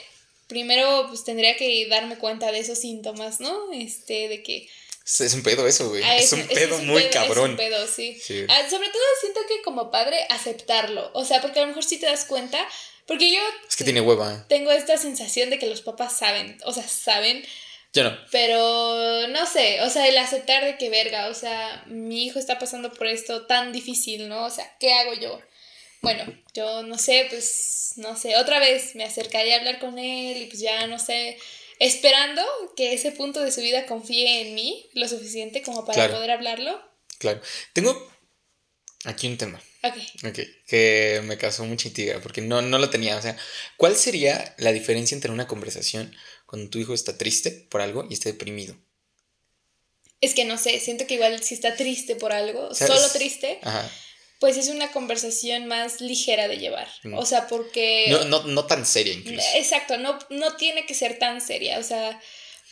S1: Primero, pues tendría que darme cuenta de esos síntomas, ¿no? Este, de que
S2: Es un pedo eso, güey.
S1: Ah,
S2: es un pedo
S1: un
S2: muy
S1: pedo,
S2: cabrón.
S1: Es un pedo, sí.
S2: Sí.
S1: Ah, sobre todo siento que como padre aceptarlo. O sea, porque a lo mejor sí te das cuenta. Porque yo
S2: Es que tiene hueva.
S1: tengo esta sensación de que los papás saben. O sea, saben.
S2: Yo no.
S1: Pero no sé. O sea, el aceptar de que verga. O sea, mi hijo está pasando por esto tan difícil, ¿no? O sea, ¿qué hago yo? Bueno, yo no sé, pues no sé. Otra vez me acercaría a hablar con él y pues ya no sé. Esperando que ese punto de su vida confíe en mí lo suficiente como para
S2: Claro.
S1: poder hablarlo.
S2: Claro. Tengo aquí un tema.
S1: Ok.
S2: Ok, que me causó mucha intriga porque no, no lo tenía. O sea, ¿cuál sería la diferencia entre una conversación cuando tu hijo está triste por algo y está deprimido?
S1: Es que no sé, siento que igual si está triste por algo,
S2: ¿Sabes?
S1: solo triste,
S2: Ajá.
S1: Pues es una conversación más ligera de llevar.
S2: Mm.
S1: O sea, porque...
S2: No, no, no tan seria incluso.
S1: Exacto, no, no tiene que ser tan seria, o sea,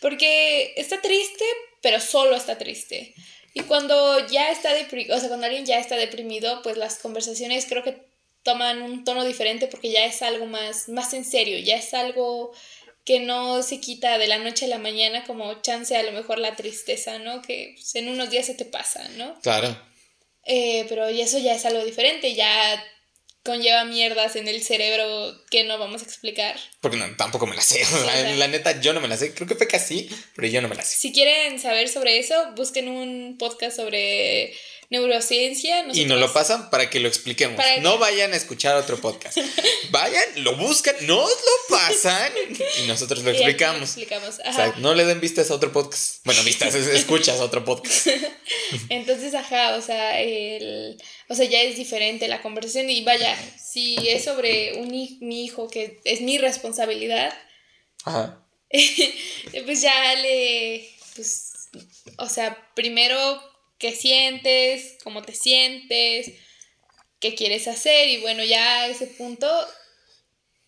S1: porque está triste, pero solo está triste. Y cuando ya está deprimido, o sea, cuando alguien ya está deprimido, pues las conversaciones creo que toman un tono diferente porque ya es algo más, más en serio, ya es algo que no se quita de la noche a la mañana como chance a lo mejor la tristeza, ¿no? Que pues, en unos días se te pasa, ¿no?
S2: Claro.
S1: Eh, pero eso ya es algo diferente, ya conlleva mierdas en el cerebro que no vamos a explicar.
S2: Porque no, tampoco me la sé. La, la neta, yo no me la sé. Creo que fue casi, pero yo no me la sé.
S1: Si quieren saber sobre eso, busquen un podcast sobre neurociencia.
S2: Y nos lo pasan para que lo expliquemos.
S1: Para-
S2: No vayan a escuchar otro podcast. Vayan, lo buscan, nos lo pasan y nosotros lo explicamos. O sea, no le den vistas a otro podcast. Bueno, vistas, es- escuchas a otro podcast.
S1: Entonces, ajá, o sea, el, o sea, ya es diferente la conversación y vaya, si es sobre un, mi hijo que es mi responsabilidad,
S2: Ajá.
S1: pues ya le, pues, o sea, primero qué sientes, cómo te sientes, qué quieres hacer y bueno, ya a ese punto,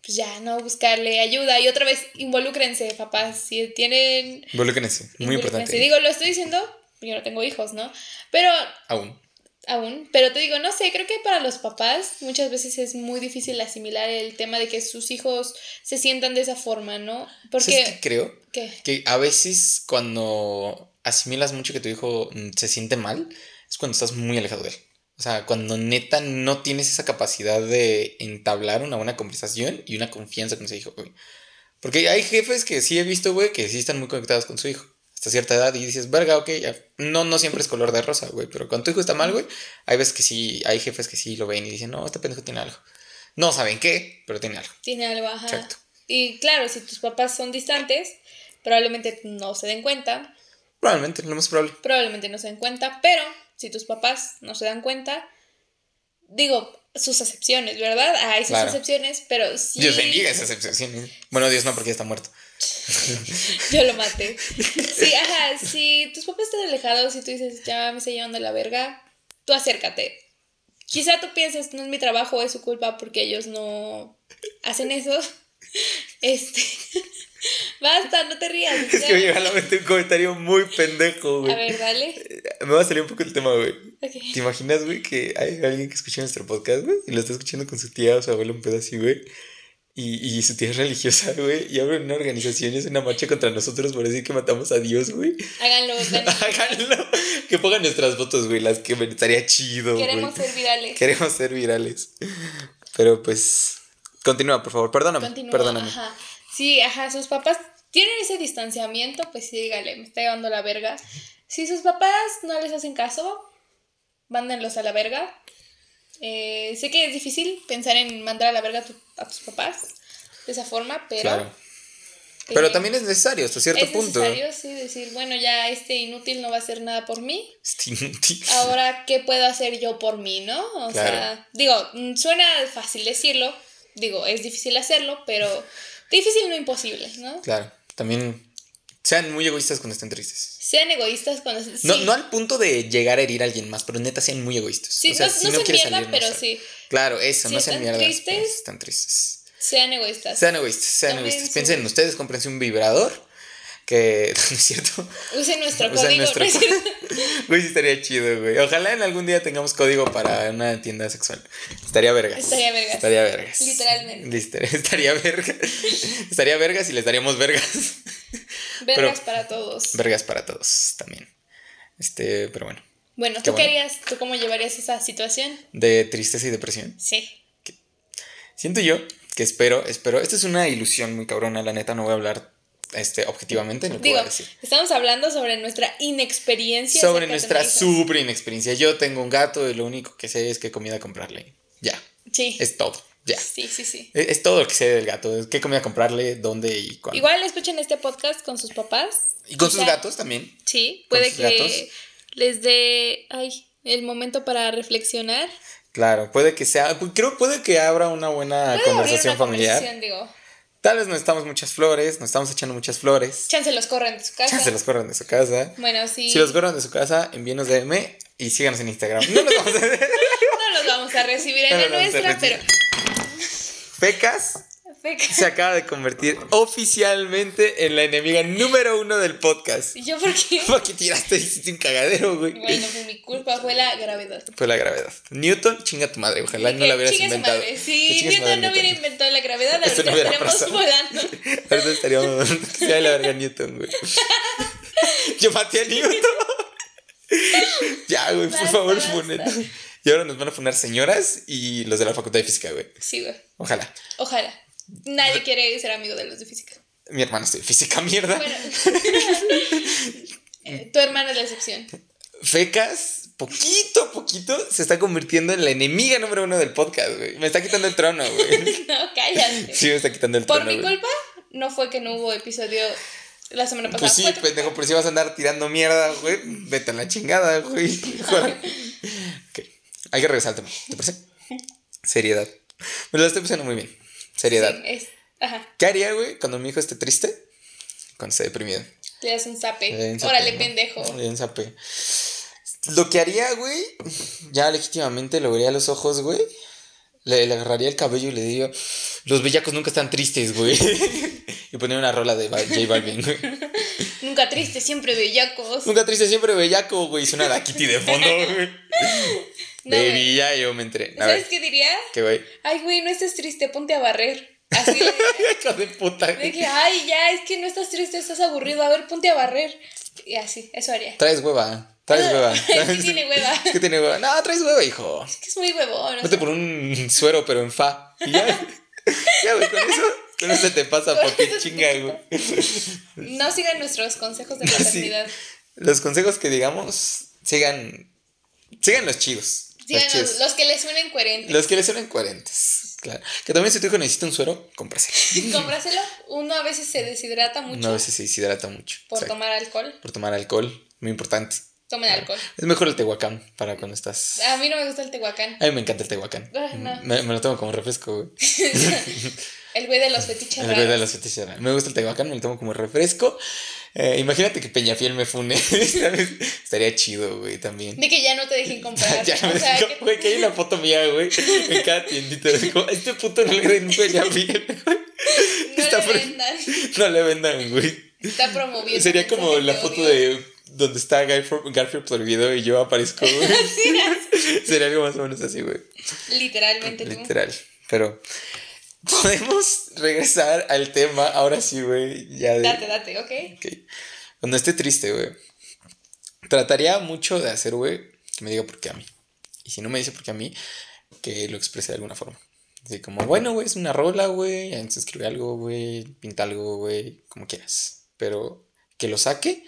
S1: pues ya no buscarle ayuda y otra vez involúcrense, papás, si tienen...
S2: Involúcrense, muy importante.
S1: Digo, lo estoy diciendo, yo no tengo hijos, ¿no? Pero
S2: Aún.
S1: aún, pero te digo, no sé, creo que para los papás muchas veces es muy difícil asimilar el tema de que sus hijos se sientan de esa forma, ¿no? Porque...
S2: ¿Sabes qué creo?
S1: ¿Qué?
S2: Que a veces cuando asimilas mucho que tu hijo mm, se siente mal, es cuando estás muy alejado de él. O sea, cuando neta no tienes esa capacidad de entablar una buena conversación y una confianza con ese hijo, güey. Porque hay jefes que sí he visto, güey, que sí están muy conectados con su hijo. Hasta cierta edad y dices, verga, ok, ya. No, no siempre es color de rosa, güey. Pero cuando tu hijo está mal, güey, hay veces que sí, hay jefes que sí lo ven y dicen, no, este pendejo tiene algo. No saben qué, pero tiene algo.
S1: Tiene algo, ajá.
S2: Exacto.
S1: Y claro, si tus papás son distantes, probablemente no se den cuenta,
S2: Probablemente, lo más probable.
S1: probablemente no se den cuenta, pero si tus papás no se dan cuenta, digo, sus excepciones, ¿verdad? Hay sus
S2: Claro.
S1: excepciones, pero sí.
S2: Dios bendiga esas excepciones. Bueno, Dios no, porque ya está muerto.
S1: Yo lo maté. Sí, ajá, si tus papás están alejados y tú dices, ya me estoy llevando la verga, tú acércate. Quizá tú pienses, no es mi trabajo, es su culpa porque ellos no hacen eso. Este. Basta, no te rías.
S2: Es que me llega a la mente un comentario muy pendejo, güey.
S1: A ver, dale.
S2: Me va a salir un poco el tema, güey. ¿Te imaginas, güey, que hay alguien que escucha nuestro podcast, güey? Y lo está escuchando con su tía o su abuelo un pedo así, güey. Y, y su tía es religiosa, güey. Y abren una organización y es una marcha contra nosotros por decir que matamos a Dios, güey.
S1: Háganlo.
S2: Háganlo. Que pongan nuestras fotos, güey. Las que estaría chido, güey.
S1: Queremos ser virales.
S2: Queremos ser virales. Pero pues. Continúa, por favor. Perdóname.
S1: Continúa,
S2: Perdóname.
S1: Ajá. Sí, ajá, sus papás tienen ese distanciamiento, pues sí, dígale, me está llevando la verga. Si sus papás no les hacen caso, mándenlos a la verga. Eh, sé que es difícil pensar en mandar a la verga a, tu- a tus papás de esa forma, pero...
S2: Claro. Pero
S1: eh,
S2: también es necesario hasta cierto
S1: es
S2: punto.
S1: necesario, sí, decir, bueno, ya este inútil no va a hacer nada por mí.
S2: Este inútil.
S1: Ahora, ¿qué puedo hacer yo por mí, no? O
S2: Claro.
S1: sea, digo, mm, suena fácil decirlo, digo, es difícil hacerlo, pero difícil no imposible, ¿no?
S2: Claro. También sean muy egoístas cuando estén tristes.
S1: Sean egoístas cuando... Sí,
S2: No, no al punto de llegar a herir a alguien más, pero neta sean muy egoístas.
S1: sí,
S2: o sea,
S1: no,
S2: si
S1: no,
S2: quieres
S1: mierda,
S2: salir,
S1: pero sí,
S2: Claro, eso,
S1: Si
S2: no sean
S1: tristes,
S2: si están tristes.
S1: sean egoístas.
S2: Sean egoístas, sean
S1: Tomen
S2: egoístas.
S1: su-
S2: Piensen en ustedes, cómprense un vibrador. Que, ¿no es cierto?
S1: Usen nuestro
S2: Usen
S1: código.
S2: nuestro. Güey, sí estaría chido, güey. Ojalá en algún día tengamos código para una tienda sexual. Estaría vergas.
S1: Estaría vergas.
S2: Estaría vergas.
S1: Literalmente.
S2: Lister- Estaría vergas. Estaría vergas y les daríamos vergas.
S1: Vergas
S2: Pero-
S1: para todos.
S2: Vergas para todos también. Este, pero bueno.
S1: Bueno,
S2: Qué
S1: ¿tú
S2: bueno.
S1: qué harías? ¿Tú cómo llevarías esa situación?
S2: De tristeza y depresión.
S1: Sí.
S2: Siento yo que espero, espero. Esta es una ilusión muy cabrona, la neta, no voy a hablar este, objetivamente, no
S1: Digo,
S2: puedo decir.
S1: estamos hablando sobre nuestra inexperiencia.
S2: Sobre nuestra super inexperiencia. Yo tengo un gato y lo único que sé es qué comida comprarle. Ya,
S1: Sí.
S2: es todo. Ya.
S1: Sí, sí, sí.
S2: Es, es todo lo que sé del gato. Es qué comida comprarle, dónde y cuándo.
S1: Igual escuchen este podcast con sus papás.
S2: y con sus gatos también.
S1: Sí, puede que
S2: gatos.
S1: les dé ay, el momento para reflexionar.
S2: Claro, puede que sea. Creo puede que abra una buena
S1: Puede
S2: conversación
S1: una
S2: familiar.
S1: conversación, digo.
S2: Tal vez nos estamos muchas flores, nos estamos echando muchas flores.
S1: Chance los corren de su casa.
S2: Se los corran de su casa.
S1: Bueno, sí.
S2: Si los corran de su casa, envíenos DM y síganos en Instagram. No los vamos a
S1: No los vamos a recibir en
S2: No
S1: la nuestra, pero. Feca.
S2: Se acaba de convertir oficialmente en la enemiga número uno del podcast.
S1: ¿Y yo por qué?
S2: Porque tiraste y hiciste un cagadero, güey.
S1: Bueno, fue mi culpa, fue la gravedad.
S2: Fue la gravedad. Newton, chinga tu madre. Ojalá no la hubieras inventado.
S1: madre.
S2: Chingue su madre
S1: Newton no hubiera inventado la gravedad, ahorita
S2: no
S1: estaríamos
S2: pasado.
S1: volando.
S2: Ahorita estaríamos. Que sea la verga Newton, güey. Yo maté a Newton. ya, güey, por favor, funen. Y ahora nos van a funar señoras y los de la facultad de física, güey.
S1: Sí, güey.
S2: Ojalá.
S1: Ojalá. Nadie quiere ser amigo de los de física.
S2: Mi hermano estudia física, mierda.
S1: Bueno. Eh, tu hermana es la excepción.
S2: Fecas, poquito a poquito, se está convirtiendo en la enemiga número uno del podcast, güey. Me está quitando el trono, güey.
S1: No, cállate.
S2: Sí, me está quitando el
S1: Por
S2: trono.
S1: mi
S2: güey.
S1: culpa, no fue que no hubo episodio la semana pasada.
S2: Pues sí,
S1: Fue
S2: pendejo, pero si vas a andar tirando mierda, güey, vete a la chingada, güey. Joder. Ok, hay que regresar al tema, ¿te parece? Seriedad. Me lo estoy pensando muy bien. Seriedad.
S1: Sí, es, ajá.
S2: ¿Qué haría, güey, cuando mi hijo esté triste? Cuando esté deprimido.
S1: Le das un zape.
S2: Le doy un zape,
S1: Órale,
S2: ¿no?
S1: pendejo.
S2: Le doy un zape. Lo que haría, güey, ya legítimamente lo vería los ojos, güey. Le, le agarraría el cabello y le diría, los bellacos nunca están tristes, güey. y ponía una rola de J Balvin, güey.
S1: Nunca triste, siempre bellacos.
S2: Nunca triste, siempre bellaco, güey. Suena la Kitty de fondo, güey.
S1: No,
S2: Baby, ya yo me entré. A
S1: ¿Sabes
S2: ver,
S1: qué diría?
S2: ¿qué, güey?
S1: Ay, güey, no estés triste, ponte a barrer. Así de,
S2: Hijo de puta,
S1: de que, ay, ya, es que no estás triste, estás aburrido. A ver, ponte a barrer. Y así, eso haría.
S2: Traes hueva. Traes hueva.
S1: Es que tiene hueva.
S2: Es que tiene hueva. No, traes hueva, hijo.
S1: Es que es muy huevón. o
S2: Vete
S1: sea.
S2: por un suero, pero en fa. Y ya. Ya, güey, con eso. Con eso te pasa,
S1: te
S2: Chinga, güey.
S1: No sigan nuestros consejos de
S2: Sí.
S1: paternidad.
S2: Los consejos que digamos, sigan. Sigan los chidos. Los
S1: que les suenen coherentes.
S2: Los que les suenen coherentes. Claro. Que también si tu hijo necesita un suero, cómpraselo.
S1: Cómpraselo. Uno a veces se deshidrata mucho
S2: No, a veces se deshidrata mucho.
S1: por tomar alcohol.
S2: Por tomar alcohol. Muy importante.
S1: Tomen alcohol.
S2: Es mejor el tehuacán para cuando estás.
S1: A mí no me gusta el tehuacán.
S2: A mí me encanta el tehuacán.
S1: No.
S2: Me, me lo tomo como refresco, güey.
S1: El güey de los fetiches
S2: El güey de los fetiches. Me gusta el tehuacán, me lo tomo como refresco. Eh, imagínate que Peñafiel me fune. Estaría chido, güey, también.
S1: De que ya no te dejen comprar.
S2: ya me
S1: sea, que-
S2: güey, que hay una foto mía, güey, en cada tiendita. Digo, este puto no le den Peñafiel, güey.
S1: no
S2: Está
S1: le vendan.
S2: No le vendan, güey.
S1: Está promoviendo.
S2: Sería como la foto
S1: odio.
S2: de donde está Garfield, prohibido y yo aparezco, güey. Sería algo más o menos así, güey.
S1: Literalmente tú.
S2: Literal. Pero podemos regresar al tema ahora sí, güey. Ya de.
S1: Date, date, ¿ok?
S2: Ok. Cuando esté triste, güey. Trataría mucho de hacer, güey, que me diga por qué a mí. Y si no me dice por qué a mí, que lo exprese de alguna forma. Así como, bueno, güey, es una rola, güey. escribe algo, güey. Pinta algo, güey. Como quieras. Pero que lo saque,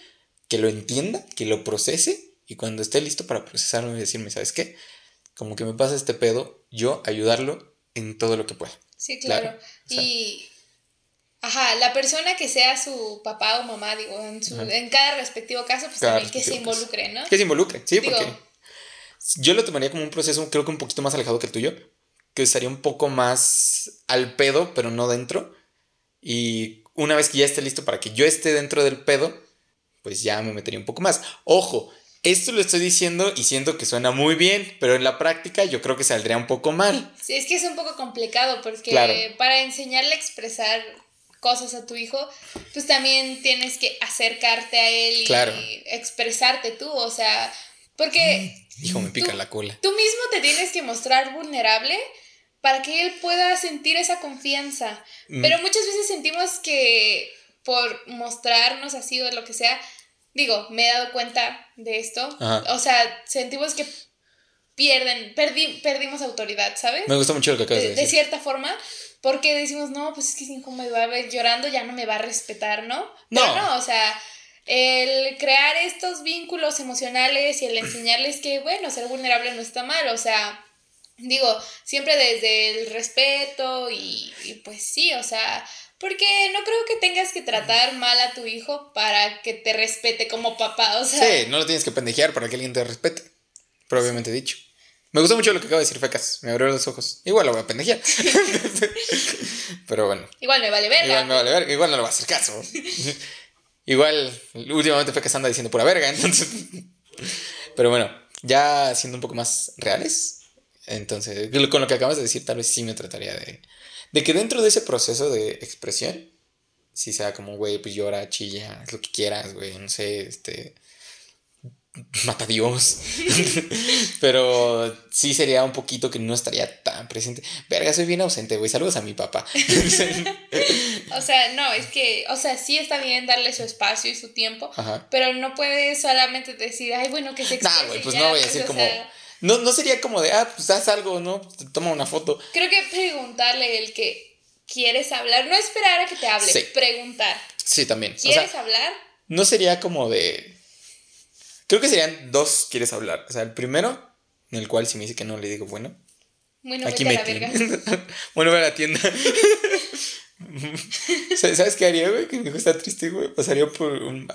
S2: que lo entienda, que lo procese. Y cuando esté listo para procesarlo y decirme, ¿sabes qué? Como que me pasa este pedo, yo ayudarlo en todo lo que pueda.
S1: Sí, claro.
S2: Claro, o sea.
S1: Y. Ajá, la persona que sea su papá o mamá, digo, en, su, en cada respectivo caso, pues también que se
S2: caso.
S1: involucre, ¿no?
S2: Que se involucre, sí,
S1: Digo-
S2: porque yo lo tomaría como un proceso, creo que un poquito más alejado que el tuyo, que estaría un poco más al pedo, pero no dentro. Y una vez que ya esté listo para que yo esté dentro del pedo, pues ya me metería un poco más. Ojo, esto lo estoy diciendo y siento que suena muy bien, pero en la práctica yo creo que saldría un poco mal.
S1: Sí, es que es un poco complicado porque
S2: Claro.
S1: para enseñarle a expresar cosas a tu hijo, pues también tienes que acercarte a él y
S2: Claro.
S1: expresarte tú, o sea, porque
S2: Hijo, me pica
S1: Tú-
S2: la cola.
S1: tú mismo te tienes que mostrar vulnerable para que él pueda sentir esa confianza.
S2: Mm.
S1: Pero muchas veces sentimos que por mostrarnos así o lo que sea, digo, me he dado cuenta de esto,
S2: Ajá.
S1: o sea, sentimos que pierden, perdi- perdimos autoridad, ¿sabes?
S2: Me gusta mucho lo que acabas de,
S1: de, de
S2: decir.
S1: cierta forma, porque decimos, no, pues es que si me va a ver llorando, ya no me va a respetar, ¿no? Pero
S2: No.
S1: no, o sea, el crear estos vínculos emocionales y el enseñarles que, bueno, ser vulnerable no está mal, o sea, digo, siempre desde el respeto y, y pues sí, o sea, porque no creo que tengas que tratar mal a tu hijo para que te respete como papá, o sea,
S2: Sí, no lo tienes que pendejear para que alguien te respete. Propiamente dicho. Me gustó mucho lo que acaba de decir Fecas. Me abrió los ojos. Igual lo voy a pendejear. Pero bueno.
S1: igual me vale verga.
S2: Igual me vale ver. Igual no le voy a hacer caso. Igual, últimamente Fecas anda diciendo pura verga. Entonces. Pero bueno, ya siendo un poco más reales. Entonces, con lo que acabas de decir, tal vez sí me trataría de. De que dentro de ese proceso de expresión. Sí sea como, güey, pues llora, chilla, haz lo que quieras, güey. No sé, este mata a Dios. Pero sí sería un poquito que no estaría tan presente. Verga, soy bien ausente, güey. Saludos a mi papá.
S1: O sea, no, es que, o sea, sí está bien darle su espacio y su tiempo,
S2: Ajá.
S1: pero no puedes solamente decir, ay, bueno, que se exprese.
S2: Nah, güey, pues
S1: ya",
S2: no voy a decir
S1: o
S2: como.
S1: sea,
S2: No, no sería como de, ah, pues haz algo, ¿no? Toma una foto.
S1: creo que preguntarle el que quieres hablar, no esperar a que te hable,
S2: Sí.
S1: preguntar.
S2: Sí, también. O
S1: ¿Quieres
S2: sea,
S1: hablar?
S2: no sería como de. Creo que serían dos quieres hablar. O sea, el primero, en el cual si me dice que no, le digo, bueno,
S1: Bueno,
S2: aquí
S1: vete
S2: me
S1: a la verga.
S2: tienen. bueno, voy a la tienda. ¿Sabes qué haría, güey? Que mi hijo está triste, güey. Pasaría por un,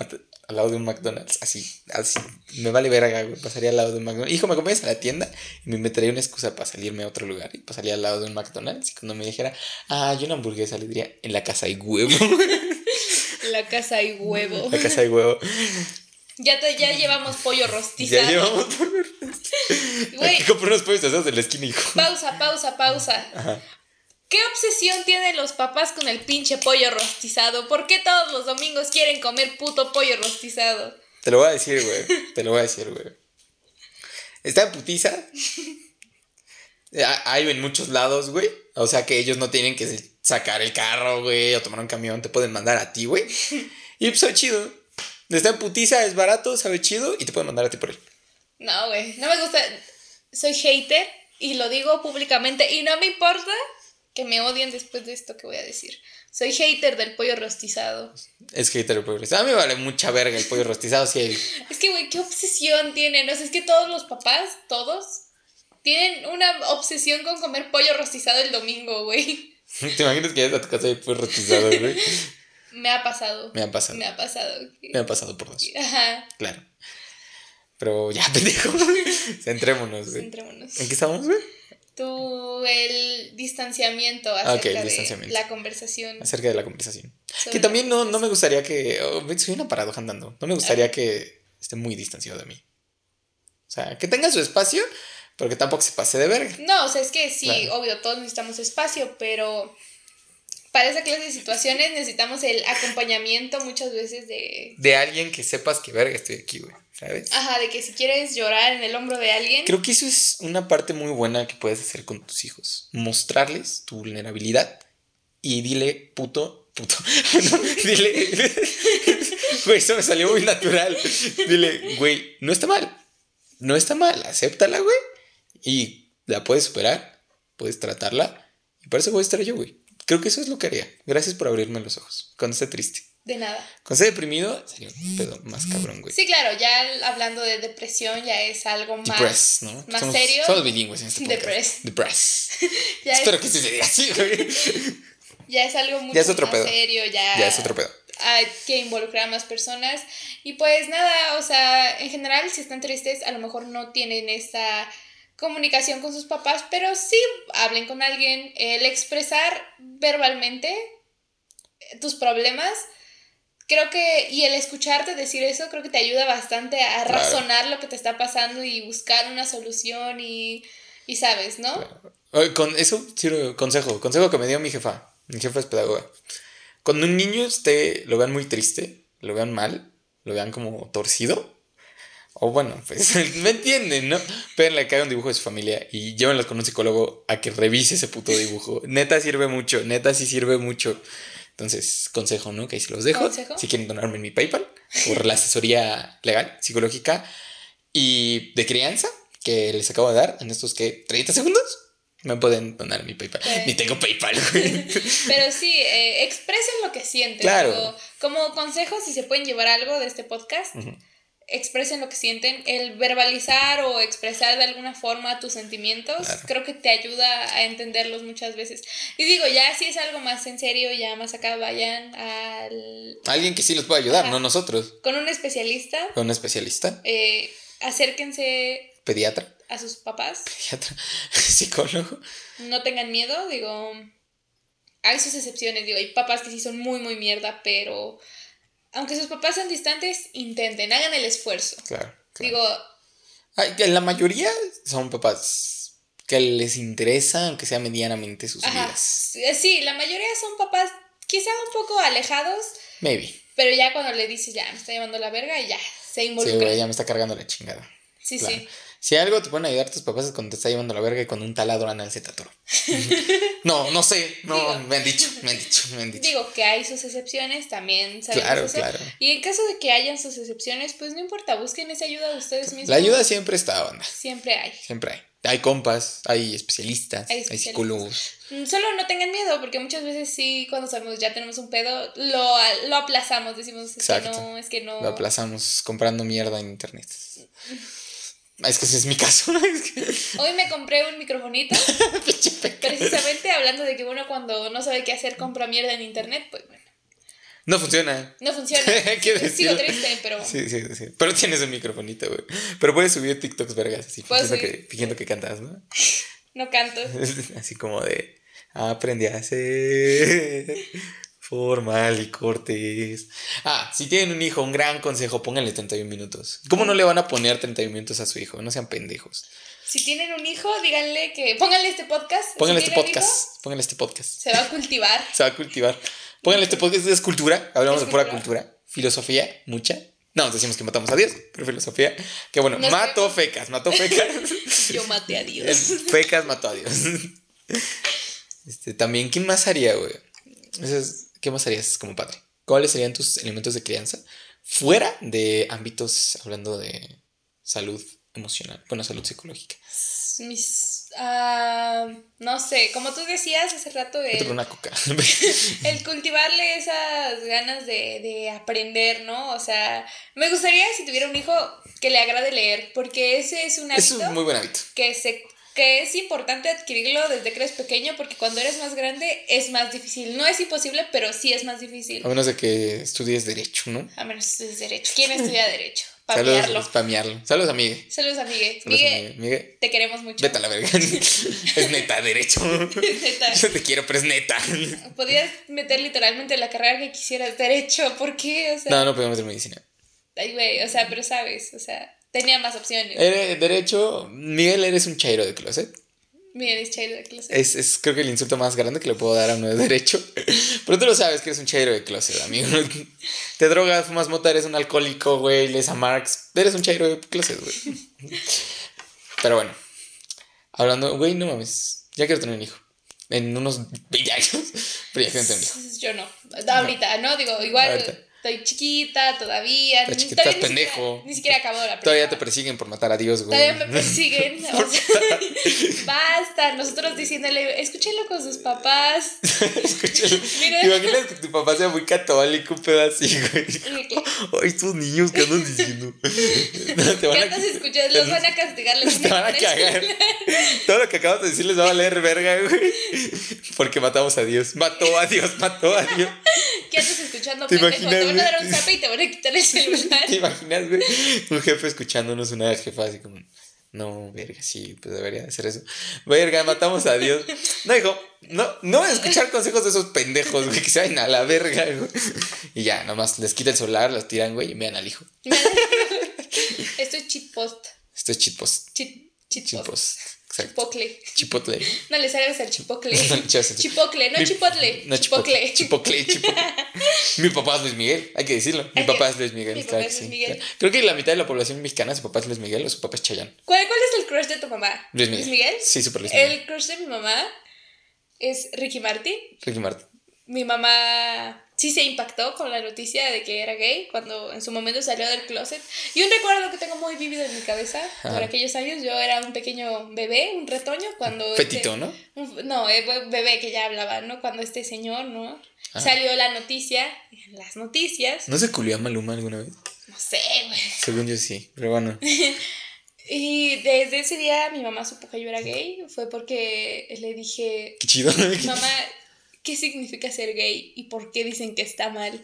S2: al lado de un McDonald's. Así, así. Me vale verga, güey. Pasaría al lado de un McDonald's. Hijo, ¿me acompañas a la tienda? Y me metería una excusa para salirme a otro lugar. Y pasaría al lado de un McDonald's. Y cuando me dijera, ah, yo una hamburguesa, le diría, en la casa hay huevo.
S1: La casa y huevo.
S2: la casa hay huevo.
S1: Ya, te, ya llevamos pollo rostizado.
S2: Ya llevamos por...
S1: Güey,
S2: Aquí compré unos pollos asados de la esquina, hijo.
S1: pausa, pausa, pausa.
S2: Ajá.
S1: ¿Qué obsesión tienen los papás con el pinche pollo rostizado? ¿Por qué todos los domingos quieren comer puto pollo rostizado?
S2: Te lo voy a decir, güey. Te lo voy a decir, güey. Está en putiza. Ha- Hay en muchos lados, güey. O sea que ellos no tienen que sacar el carro, güey, o tomar un camión. Te pueden mandar a ti, güey. Y pues sabe chido. Está en putiza, es barato, sabe chido y te pueden mandar a ti por él.
S1: No, güey, no me gusta. Soy hater y lo digo públicamente y no me importa que me odien después de esto que voy a decir. Soy hater del pollo rostizado.
S2: Es hater el pollo rostizado. A mí me vale mucha verga el pollo rostizado. Si hay-
S1: Es que, güey, ¿qué obsesión tienen? O sea, es que todos los papás, todos, tienen una obsesión con comer pollo rostizado el domingo, güey.
S2: ¿Te imaginas que llegas a tu casa y hay pollo rostizado, güey?
S1: Me ha pasado.
S2: Me han pasado.
S1: Me ha pasado.
S2: Me han pasado por dos.
S1: Ajá.
S2: Claro. Pero ya, pendejo. Centrémonos, güey.
S1: Centrémonos.
S2: ¿En qué estamos, güey?
S1: Tu el distanciamiento acerca
S2: el
S1: de
S2: distanciamiento.
S1: la conversación.
S2: Acerca de la conversación.
S1: sobre
S2: Que también no, no me gustaría que. oh, soy una paradoja andando. No me gustaría que esté muy distanciado de mí. O sea, que tenga su espacio, pero que tampoco se pase de verga.
S1: No, o sea, es que sí,
S2: Claro.
S1: obvio, todos necesitamos espacio, pero para esa clase de situaciones necesitamos el acompañamiento muchas veces de...
S2: De alguien que sepas que verga estoy aquí, güey. ¿Sabes?
S1: Ajá, de que si quieres llorar en el hombro de alguien,
S2: Creo que eso es una parte muy buena que puedes hacer con tus hijos. Mostrarles tu vulnerabilidad y dile, puto, puto. No, dile, güey, eso me salió muy natural. Dile, güey, no está mal. No está mal, acéptala, güey. Y la puedes superar, puedes tratarla. Y para eso voy a estar yo, güey. Creo que eso es lo que haría. Gracias por abrirme los ojos. Cuando esté triste.
S1: De nada.
S2: Cuando esté deprimido, sería un pedo más cabrón, güey.
S1: Sí, claro, ya hablando de depresión ya es algo más,
S2: Depress, ¿no?
S1: más
S2: somos,
S1: serio.
S2: Somos bilingües en este podcast.
S1: Depress.
S2: Depress.
S1: Ya
S2: Espero
S1: es,
S2: que sí se diga así, güey.
S1: ya es algo mucho
S2: Ya es otro
S1: más
S2: pedo.
S1: serio, ya,
S2: Ya es otro pedo.
S1: hay que involucrar a más personas. Y pues nada, o sea, en general, si están tristes, a lo mejor no tienen esa comunicación con sus papás, pero sí hablen con alguien. El expresar verbalmente tus problemas, creo que, y el escucharte decir eso, creo que te ayuda bastante a
S2: Claro.
S1: razonar lo que te está pasando y buscar una solución y, y sabes, ¿no?
S2: Oye, Con eso, sirve consejo. Consejo que me dio mi jefa. Mi jefa es pedagoga. Cuando un niño esté, lo vean muy triste, lo vean mal, lo vean como torcido. O bueno, pues me entienden, ¿no? Pédenle que haga un dibujo de su familia y llévenlos con un psicólogo a que revise ese puto dibujo. Neta sirve mucho, neta sí sirve mucho. Entonces, consejo, ¿no? Que ahí se los dejo.
S1: ¿Consejo?
S2: Si quieren donarme en mi PayPal por la asesoría legal, psicológica y de crianza que les acabo de dar en estos que 30 segundos, me pueden donar mi PayPal.
S1: Sí.
S2: Ni tengo PayPal.
S1: Pero sí, eh, expresen lo que sienten.
S2: Claro.
S1: Digo, como consejo, si se pueden llevar algo de este podcast. Expresen lo que sienten. El verbalizar o expresar de alguna forma tus sentimientos,
S2: Claro.
S1: creo que te ayuda a entenderlos muchas veces. Y digo, ya si es algo más en serio, ya más acá vayan al,
S2: Alguien que sí los pueda ayudar,
S1: Ajá.
S2: no nosotros.
S1: con un especialista.
S2: Un especialista,
S1: eh, acérquense
S2: pediatra,
S1: a sus papás.
S2: pediatra, psicólogo.
S1: No tengan miedo, digo. Hay sus excepciones, digo, hay papás que sí son muy, muy mierda, pero aunque sus papás sean distantes, intenten, hagan el esfuerzo.
S2: Claro. claro.
S1: Digo,
S2: Ay, que la mayoría son papás que les interesa, aunque sea medianamente, sus
S1: ajá,
S2: vidas.
S1: sí, sí, la mayoría son papás quizá un poco alejados,
S2: Maybe.
S1: pero ya cuando le dices, ya, me está llevando la verga, y ya, se
S2: Sí,
S1: involucra.
S2: güey, ya me está cargando la chingada.
S1: Sí,
S2: Claro.
S1: sí.
S2: Si algo te pueden ayudar tus papás es cuando te está llevando la verga y con un taladro anal se te atoró. no, no sé. No,
S1: Digo.
S2: me han dicho, me han dicho, me han dicho.
S1: Digo que hay sus excepciones, también sabemos
S2: Claro,
S1: eso.
S2: claro.
S1: Y en caso de que hayan sus excepciones, pues no importa, busquen esa ayuda de ustedes mismos.
S2: La ayuda siempre está, banda.
S1: siempre hay.
S2: Siempre hay. Hay compas, hay especialistas,
S1: Hay
S2: hay,
S1: especialistas.
S2: psicólogos.
S1: Mm, Solo no tengan miedo, porque muchas veces sí, cuando sabemos ya tenemos un pedo, lo, lo aplazamos, decimos, es
S2: Exacto.
S1: que no, es que no.
S2: Lo aplazamos comprando mierda en internet. Es que ese es mi caso. Es que-
S1: Hoy me compré un microfonito, precisamente hablando de que uno cuando no sabe qué hacer compra mierda en internet, pues bueno,
S2: No funciona.
S1: no funciona. Sigo triste, pero
S2: Sí, sí, sí. Pero tienes un microfonito, güey. Pero puedes subir TikToks vergas así, fingiendo que, fingiendo que cantas, ¿no?
S1: no canto.
S2: Así como de aprendí a ser formal y cortés. Ah, si tienen un hijo, un gran consejo, pónganle 31 minutos. ¿Cómo no le van a poner 31 minutos a su hijo? No sean pendejos.
S1: Si tienen un hijo, díganle que pónganle este podcast.
S2: Pónganle
S1: Si
S2: este podcast. Pónganle este podcast.
S1: hijo, se va a cultivar.
S2: Se va a cultivar. Pónganle este podcast. Es cultura. Hablamos
S1: Es
S2: de pura
S1: cultura.
S2: cultura. Filosofía, mucha. No, decimos que matamos a Dios, pero filosofía. Que bueno,
S1: No es
S2: mató
S1: que-
S2: fecas, mató fecas.
S1: Yo maté a Dios.
S2: Fecas mató a Dios. Este, también, ¿quién más haría, güey? Eso es- ¿Qué más harías como padre? ¿Cuáles serían tus elementos de crianza? Fuera de ámbitos, hablando de salud emocional, bueno, salud psicológica.
S1: Mis. ah, no sé, como tú decías hace rato, el,
S2: una coca.
S1: el cultivarle esas ganas de, de aprender, ¿no? O sea, me gustaría si tuviera un hijo que le agrade leer, porque ese es un
S2: es
S1: hábito
S2: un muy buen hábito.
S1: que se que es importante adquirirlo desde que eres pequeño porque cuando eres más grande es más difícil. No es imposible, pero sí es más difícil.
S2: A menos de que estudies derecho, ¿no?
S1: A menos que estudies derecho. ¿Quién estudia derecho? Spamearlo.
S2: Saludos, spamearlo. Saludos a Miguel.
S1: Saludos a Miguel.
S2: Saludos a
S1: Miguel,
S2: Miguel. Miguel,
S1: te queremos mucho.
S2: vete a la verga. es neta, derecho.
S1: Neta.
S2: Yo te quiero, pero es neta.
S1: Podías meter literalmente la carrera que quisieras. Derecho, ¿por qué? O sea,
S2: No, no podemos hacer medicina.
S1: ay, güey, o sea, pero sabes, o sea, tenía más opciones.
S2: Eres, derecho, Miguel, eres un chairo de closet.
S1: Miguel es chairo de clase.
S2: Es, es creo que el insulto más grande que le puedo dar a uno de derecho. Pero tú lo sabes que eres un chairo de closet, amigo. Te drogas, fumas mota, eres un alcohólico, güey, lees a Marx. Eres un chairo de closet, güey. Pero bueno. Hablando, güey, no mames. Ya quiero tener un hijo. En unos 20 años. Pero ya quiero tener un hijo.
S1: Yo no. Ahorita, ¿no? Digo, igual
S2: Ahorita.
S1: Estoy chiquita todavía. Ni-
S2: chiquita,
S1: todavía ni siquiera-. Ni siquiera acabo la
S2: Todavía te persiguen por matar a Dios, güey.
S1: Todavía me persiguen. o sea, basta. Nosotros diciéndole, escúchenlo con sus papás.
S2: Escúchalo.
S1: Mira.
S2: ¿Te imaginas que tu papá sea muy católico, un pedo así, güey? Ay, estos niños que andan diciendo. No, te
S1: ¿Qué
S2: van
S1: andas escuchando? Los van a castigar. les
S2: Te van a cagar. Todo lo que acabas de decir les va a valer verga, güey. Porque matamos a Dios. Mató a Dios, mató a Dios.
S1: ¿Qué andas escuchando,
S2: ¿Te
S1: pendejo?
S2: imaginas,
S1: van a dar un zape y te van a quitar el celular.
S2: ¿Te imaginas, güey? Un jefe escuchándonos, una jefa así como. No, verga, sí, pues debería hacer eso. Verga, matamos a Dios. No, hijo, no, no escuchar consejos de esos pendejos, güey, que se vayan a la verga, güey. Y ya, nomás les quita el celular, los tiran, güey, y vean al hijo.
S1: Esto es cheat post.
S2: Esto es chitpost.
S1: Cheat, cheat post.
S2: Chitpost. Exacto.
S1: Chipocle.
S2: Chipotle.
S1: No le salgas al chipocle.
S2: No le echas al chip-
S1: Chipocle, no
S2: Mi-
S1: chipotle.
S2: No,
S1: chipocle.
S2: chipocle. Chipocle, chipocle. Mi papá es Luis Miguel, hay que decirlo. Mi papá es Luis Miguel.
S1: mi
S2: claro
S1: papá
S2: que
S1: es Luis
S2: sí,
S1: Miguel.
S2: claro. Creo que la mitad de la población mexicana, su papá es Luis Miguel o su papá es Chayanne.
S1: ¿Cuál, ¿Cuál es el crush de tu mamá?
S2: Luis Miguel. Sí, súper Luis Miguel.
S1: El crush de mi mamá es Ricky Martin.
S2: Ricky Martin.
S1: Mi mamá sí se impactó con la noticia de que era gay cuando en su momento salió del closet. Y un recuerdo que tengo muy vívido en mi cabeza, por
S2: Ajá.
S1: aquellos años, yo era un pequeño bebé, un retoño, cuando...
S2: Fetito,
S1: este-
S2: ¿no?
S1: un- no, eh, bebé que ya hablaba, ¿no? Cuando este señor, ¿no? Salió la noticia, las noticias,
S2: ¿No se culió a Maluma alguna vez?
S1: no sé, güey.
S2: Según yo sí, pero bueno.
S1: Y desde ese día mi mamá supo que yo era gay, fue porque le dije,
S2: Qué chido.
S1: mamá, ¿qué significa ser gay y por qué dicen que está mal?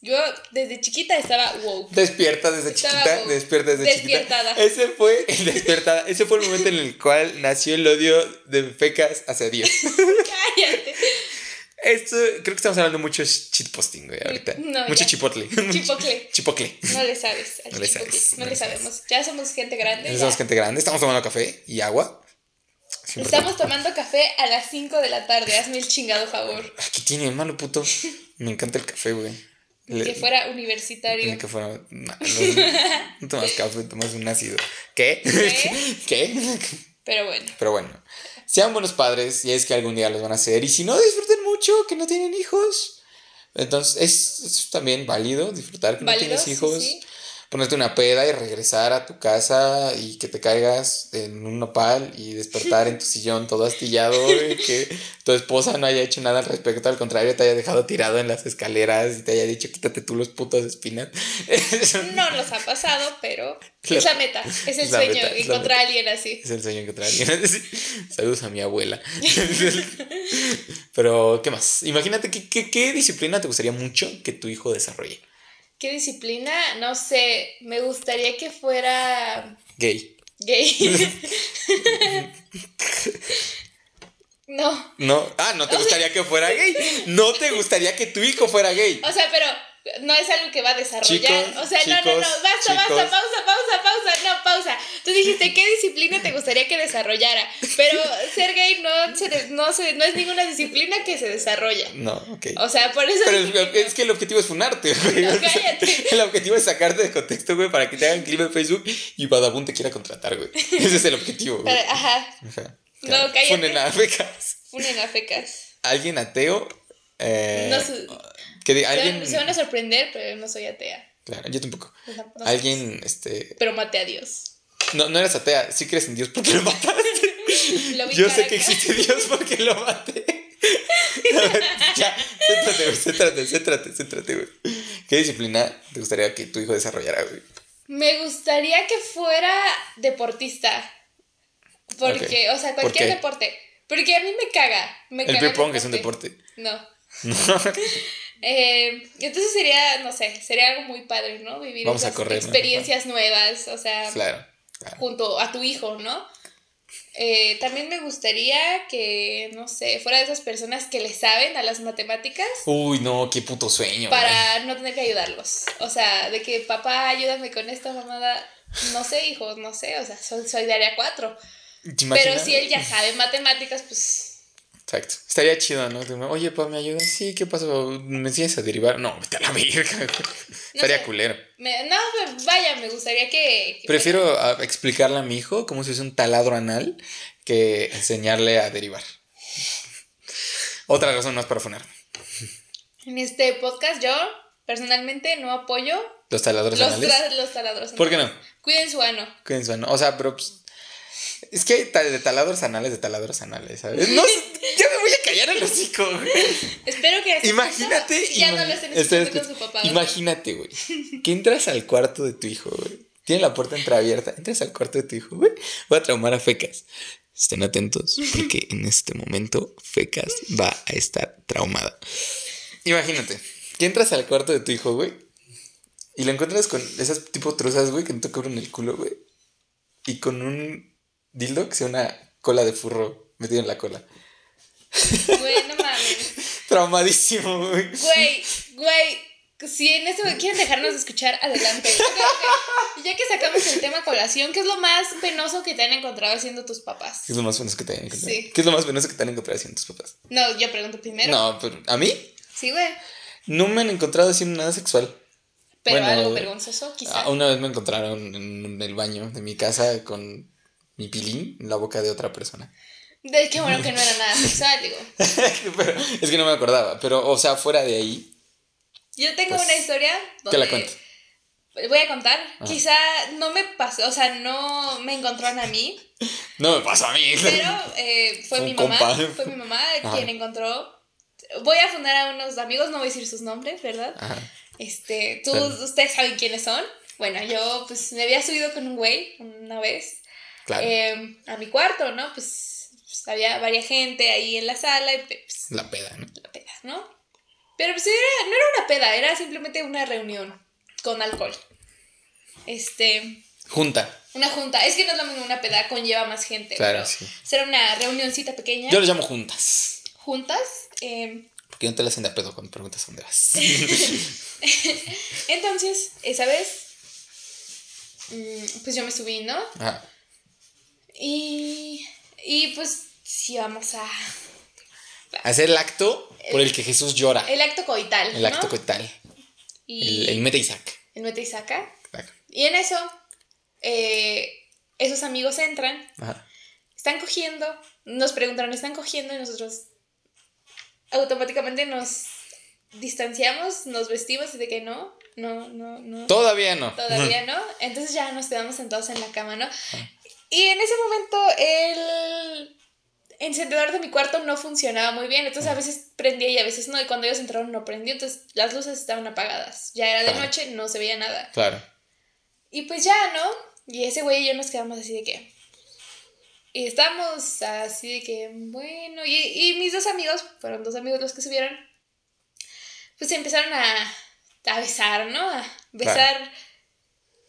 S1: Yo desde chiquita estaba wow.
S2: Despierta desde
S1: Estaba
S2: chiquita,
S1: como
S2: despierta desde
S1: despiertada.
S2: chiquita. Ese fue el despertada. Ese fue el momento en el cual nació el odio de fecas hacia Dios.
S1: Cállate.
S2: Esto, creo que estamos hablando mucho de shitposting, güey, ahorita.
S1: No,
S2: mucho
S1: ya.
S2: chipotle.
S1: Chipocle.
S2: Chipocle.
S1: No le sabes. al
S2: No le sabes,
S1: No
S2: no
S1: le
S2: le sabes.
S1: sabemos. Ya somos gente grande.
S2: Somos
S1: ya.
S2: gente grande, estamos tomando café y agua.
S1: Estamos tomando café a las 5 de la tarde. Hazme el chingado favor.
S2: ¿Qué tiene, malo puto? Me encanta el café, güey. Le-
S1: Que fuera
S2: Ni
S1: universitario.
S2: que fuera. No, no, tomas café, tomas un ácido. ¿Qué?
S1: ¿Qué?
S2: ¿Qué?
S1: Pero bueno.
S2: Pero bueno, sean buenos padres y es que algún día los van a hacer. Y si no, disfruten mucho que no tienen hijos. Entonces, es, es también válido disfrutar que
S1: Válido,
S2: no tienes
S1: sí,
S2: hijos.
S1: sí.
S2: Ponerte una peda y regresar a tu casa y que te caigas en un nopal y despertar en tu sillón todo astillado y que tu esposa no haya hecho nada al respecto, al contrario, te haya dejado tirado en las escaleras y te haya dicho quítate tú los putos espinas.
S1: No nos ha pasado, pero es la meta. Es el
S2: Es
S1: sueño.
S2: meta,
S1: encontrar a alguien así.
S2: Es el sueño que trae alguien. Sí. Saludos a mi abuela. Pero, ¿qué más? Imagínate ¿qué, qué, qué disciplina te gustaría mucho que tu hijo desarrolle.
S1: ¿Qué disciplina? No sé. Me gustaría que fuera
S2: Gay.
S1: gay. no.
S2: No. Ah, no te gustaría que fuera gay. No te gustaría que tu hijo fuera gay.
S1: O sea, pero no es algo que va a desarrollar.
S2: Chicos,
S1: o sea, no, no, no.
S2: chicos,
S1: Basta, basta, pausa, pausa, pausa. No, pausa. Tú dijiste, ¿qué disciplina te gustaría que desarrollara? Pero ser gay no, se no, se, no es ninguna disciplina que se desarrolla.
S2: No, ok.
S1: O sea, por eso.
S2: Pero es que el objetivo es funarte, güey.
S1: No, cállate.
S2: el objetivo es sacarte de contexto, güey, para que te hagan clip en Facebook y Badabun te quiera contratar, güey. Ese es el objetivo, güey.
S1: Pero, ajá.
S2: Ajá.
S1: No, cállate.
S2: Funen a becas.
S1: Funen a fecas.
S2: Alguien ateo. Eh,
S1: No sé.
S2: Que alguien.
S1: van- Se van a sorprender, pero no soy atea.
S2: Claro, yo tampoco.
S1: No, no sé.
S2: Alguien, este.
S1: Pero maté a Dios.
S2: No, no eres atea, sí crees en Dios porque lo mataste.
S1: Lo
S2: Yo sé que existe Dios porque lo maté. A ver, ya, céntrate, güey, céntrate, céntrate, céntrate, güey. ¿Qué disciplina te gustaría que tu hijo desarrollara, güey?
S1: Me gustaría que fuera deportista. Porque, o sea,
S2: ¿Por
S1: cualquier deporte. Porque a mí me caga. Me
S2: El
S1: caga
S2: beer pong es un deporte.
S1: No. Eh, entonces sería, no sé, sería algo muy padre, ¿no? Vivir
S2: Vamos a correr, ¿no?
S1: experiencias nuevas, o sea,
S2: Claro. claro.
S1: junto a tu hijo, ¿no? Eh, también me gustaría que, no sé, fuera de esas personas que le saben a las matemáticas
S2: Uy, no, qué puto sueño.
S1: para no tener que ayudarlos. O sea, de que papá, ayúdame con esta mamada. No sé, hijos, no sé, o sea, soy, soy de área 4.
S2: ¿Te
S1: Pero si él ya sabe matemáticas, pues
S2: Exacto. Estaría chido, ¿no? Oye, pa, ¿me ayudas? Sí, ¿qué pasó? ¿Me enseñas a derivar? No, vete a la verga. Estaría
S1: sé.
S2: culero.
S1: Me- no, vaya, me gustaría que... que
S2: Prefiero explicarle a mi hijo cómo se usa un taladro anal que enseñarle a derivar. Otra razón más para funarme.
S1: En este podcast yo personalmente no apoyo
S2: Los taladros
S1: los,
S2: anales.
S1: tra- los taladros.
S2: ¿Por qué no?
S1: Cuiden su ano.
S2: Cuídense, ¿no? O sea, pero pues, Es que hay de taladros anales, de taladros anales, ¿sabes? No, sé, ya me voy a callar el hocico, güey.
S1: Espero que
S2: Imagínate.
S1: ya no lo estén escuchando con su papá.
S2: Imagínate, güey. Que entras al cuarto de tu hijo, güey. Tiene la puerta entreabierta. Entras al cuarto de tu hijo, güey. Voy a traumar a Fecas. Estén atentos, porque en este momento Fecas va a estar traumada. Imagínate que entras al cuarto de tu hijo, güey. Y lo encuentras con esas tipo truzas, güey, que no te cubren el culo, güey. Y con un dildo que sea una cola de furro metido en la cola.
S1: Güey, no mames.
S2: Traumadísimo, güey.
S1: Güey, güey. Si en eso quieren dejarnos de escuchar, adelante. Ya que sacamos el tema colación, ¿qué es lo más penoso que te han encontrado haciendo tus papás?
S2: ¿Qué es lo más penoso que te han encontrado?
S1: Sí.
S2: ¿Qué es lo más penoso que te han encontrado haciendo tus papás?
S1: No, yo pregunto primero.
S2: No, pero a mí
S1: Sí, güey.
S2: no me han encontrado haciendo nada sexual.
S1: Pero
S2: Bueno,
S1: algo vergonzoso, quizá.
S2: Ah, Una vez me encontraron en el baño de mi casa con mi pilín en la boca de otra persona.
S1: De qué bueno que no era nada sexual, digo.
S2: Pero es que no me acordaba. Pero, o sea, fuera de ahí,
S1: Yo tengo
S2: Pues,
S1: una historia
S2: te la
S1: donde-
S2: cuento.
S1: Voy a contar.
S2: Ah.
S1: Quizá no me pasó, o sea, no me encontraron a mí,
S2: No me pasó a mí.
S1: pero eh, fue mi mamá. Fue mi mamá
S2: Ajá.
S1: quien encontró. Voy a fundar a unos amigos, no voy a decir sus nombres, ¿verdad?
S2: Ajá.
S1: Este, tú, ustedes saben quiénes son. Bueno, yo pues me había subido con un güey una vez
S2: Claro.
S1: eh, a mi cuarto, ¿no? Pues, pues, había varias gente ahí en la sala y pues
S2: La peda, ¿no?
S1: la peda, ¿no? Pero pues era, no era una peda, era simplemente una reunión con alcohol. Este,
S2: Junta.
S1: una junta. Es que no es lo mismo una peda, conlleva más gente.
S2: Claro, sí.
S1: Será una reunioncita pequeña.
S2: Yo lo llamo juntas.
S1: Juntas. eh,
S2: Porque no te la hacen de pedo cuando preguntas dónde vas.
S1: entonces, esa vez, mm, pues yo me subí, ¿no?
S2: Ajá.
S1: Y, y pues sí, vamos a...
S2: Hacer el acto por el que Jesús llora.
S1: El acto coital.
S2: El acto coital.
S1: Y
S2: El, el mete y saca.
S1: el mete y saca.
S2: Claro.
S1: Y en eso, eh, esos amigos entran,
S2: Ajá.
S1: están cogiendo, nos preguntaron, ¿están cogiendo? Y nosotros automáticamente nos distanciamos, nos vestimos y de que no, no, no, no.
S2: Todavía no.
S1: Todavía no. Entonces ya nos quedamos sentados en la cama, ¿no? Y en ese momento el encendedor de mi cuarto no funcionaba muy bien, entonces a veces prendía y a veces no, y cuando ellos entraron no prendió, entonces las luces estaban apagadas. Ya era de noche, no se veía nada.
S2: Claro.
S1: Y pues ya, ¿no? Y ese güey y yo nos quedamos así de que... Y estábamos así de que, bueno, y, y mis dos amigos, fueron dos amigos los que subieron, pues se empezaron a, a besar, ¿no? A besar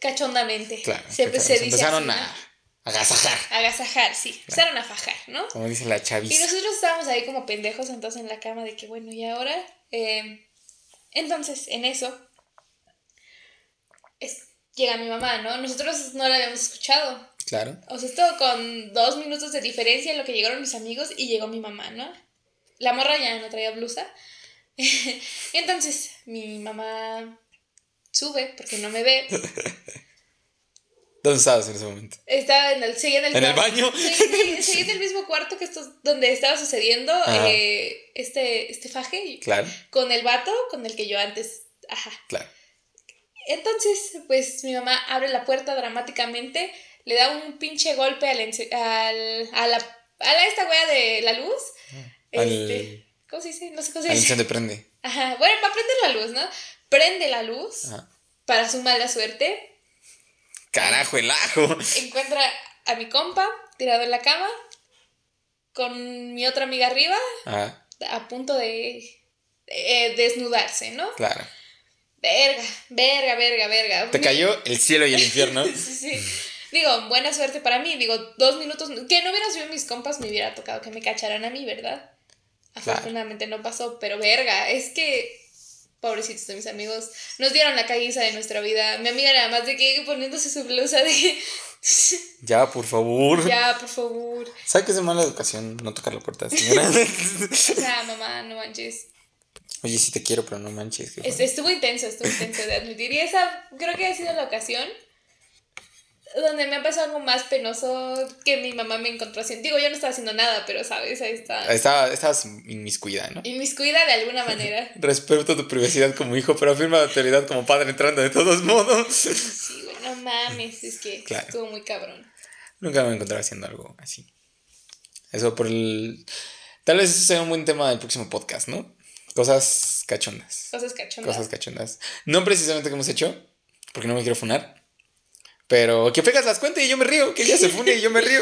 S1: cachondamente.
S2: Claro.
S1: Se,
S2: claro.
S1: se
S2: Se
S1: dice
S2: empezaron
S1: así,
S2: a
S1: ¿no?
S2: Agasajar.
S1: Agasajar, sí. Empezaron a fajar, ¿no?
S2: Como dice la
S1: Y
S2: chaviza.
S1: nosotros estábamos ahí como pendejos sentados en la cama de que, bueno, ¿y ahora? Eh, entonces, en eso, es- llega mi mamá, ¿no? Nosotros no la habíamos escuchado.
S2: Claro.
S1: O sea, estuvo con dos minutos de diferencia en lo que llegaron mis amigos y llegó mi mamá, ¿no? La morra ya no traía blusa. Entonces, mi mamá sube porque no me ve.
S2: ¿Dónde estabas en ese momento?
S1: Estaba en el, seguía en el,
S2: ¿En el baño?
S1: Seguía en el mismo cuarto que esto, donde estaba sucediendo eh, este, este faje
S2: Claro,
S1: con el vato con el que yo antes. Ajá.
S2: claro.
S1: Entonces, pues mi mamá abre la puerta dramáticamente, le da un pinche golpe al, al- a la a la esta wea de la luz.
S2: Al-
S1: Este, ¿Cómo se dice? No sé cómo se dice.
S2: incendio prende.
S1: Ajá. Bueno, para prender la luz, ¿no? Prende la luz
S2: Ajá.
S1: para su mala suerte.
S2: Carajo, el ajo.
S1: Encuentra a mi compa tirado en la cama con mi otra amiga arriba
S2: Ajá.
S1: a punto de eh, desnudarse, ¿no?
S2: Claro.
S1: Verga, verga, verga, verga.
S2: Te cayó el cielo y el infierno.
S1: sí, sí. Digo, buena suerte para mí. Digo, dos minutos. Que no hubiera sido mis compas, me hubiera tocado que me cacharan a mí, ¿verdad? Afortunadamente no pasó, pero verga, es que. Pobrecitos de mis amigos, nos dieron la caguiza de nuestra vida. Mi amiga nada más de que poniéndose su blusa de.
S2: ya, por favor.
S1: Ya, por favor.
S2: ¿Sabes que es de mala educación no tocar la puerta, señora?
S1: o sea, mamá, no manches.
S2: Oye, sí te quiero, pero no manches.
S1: Estuvo intenso, estuvo intenso de admitir. Y esa creo que ha sido la ocasión donde me ha pasado algo más penoso que mi mamá me encontró haciendo. Digo, yo no estaba haciendo nada, pero sabes, ahí está.
S2: Estaba, estabas inmiscuida, ¿no?
S1: Inmiscuida de alguna manera.
S2: Respeto tu privacidad como hijo, pero afirma la autoridad como padre entrando de todos modos.
S1: Sí, güey, no mames, es que estuvo muy cabrón.
S2: Nunca me encontré haciendo algo así. Eso por el. Tal vez eso sea un buen tema del próximo podcast, ¿no? Cosas cachondas.
S1: Cosas cachondas.
S2: Cosas cachondas. No precisamente que hemos hecho, porque no me quiero funar. Pero que pegas las cuentas y yo me río, que ella se fune y yo me río.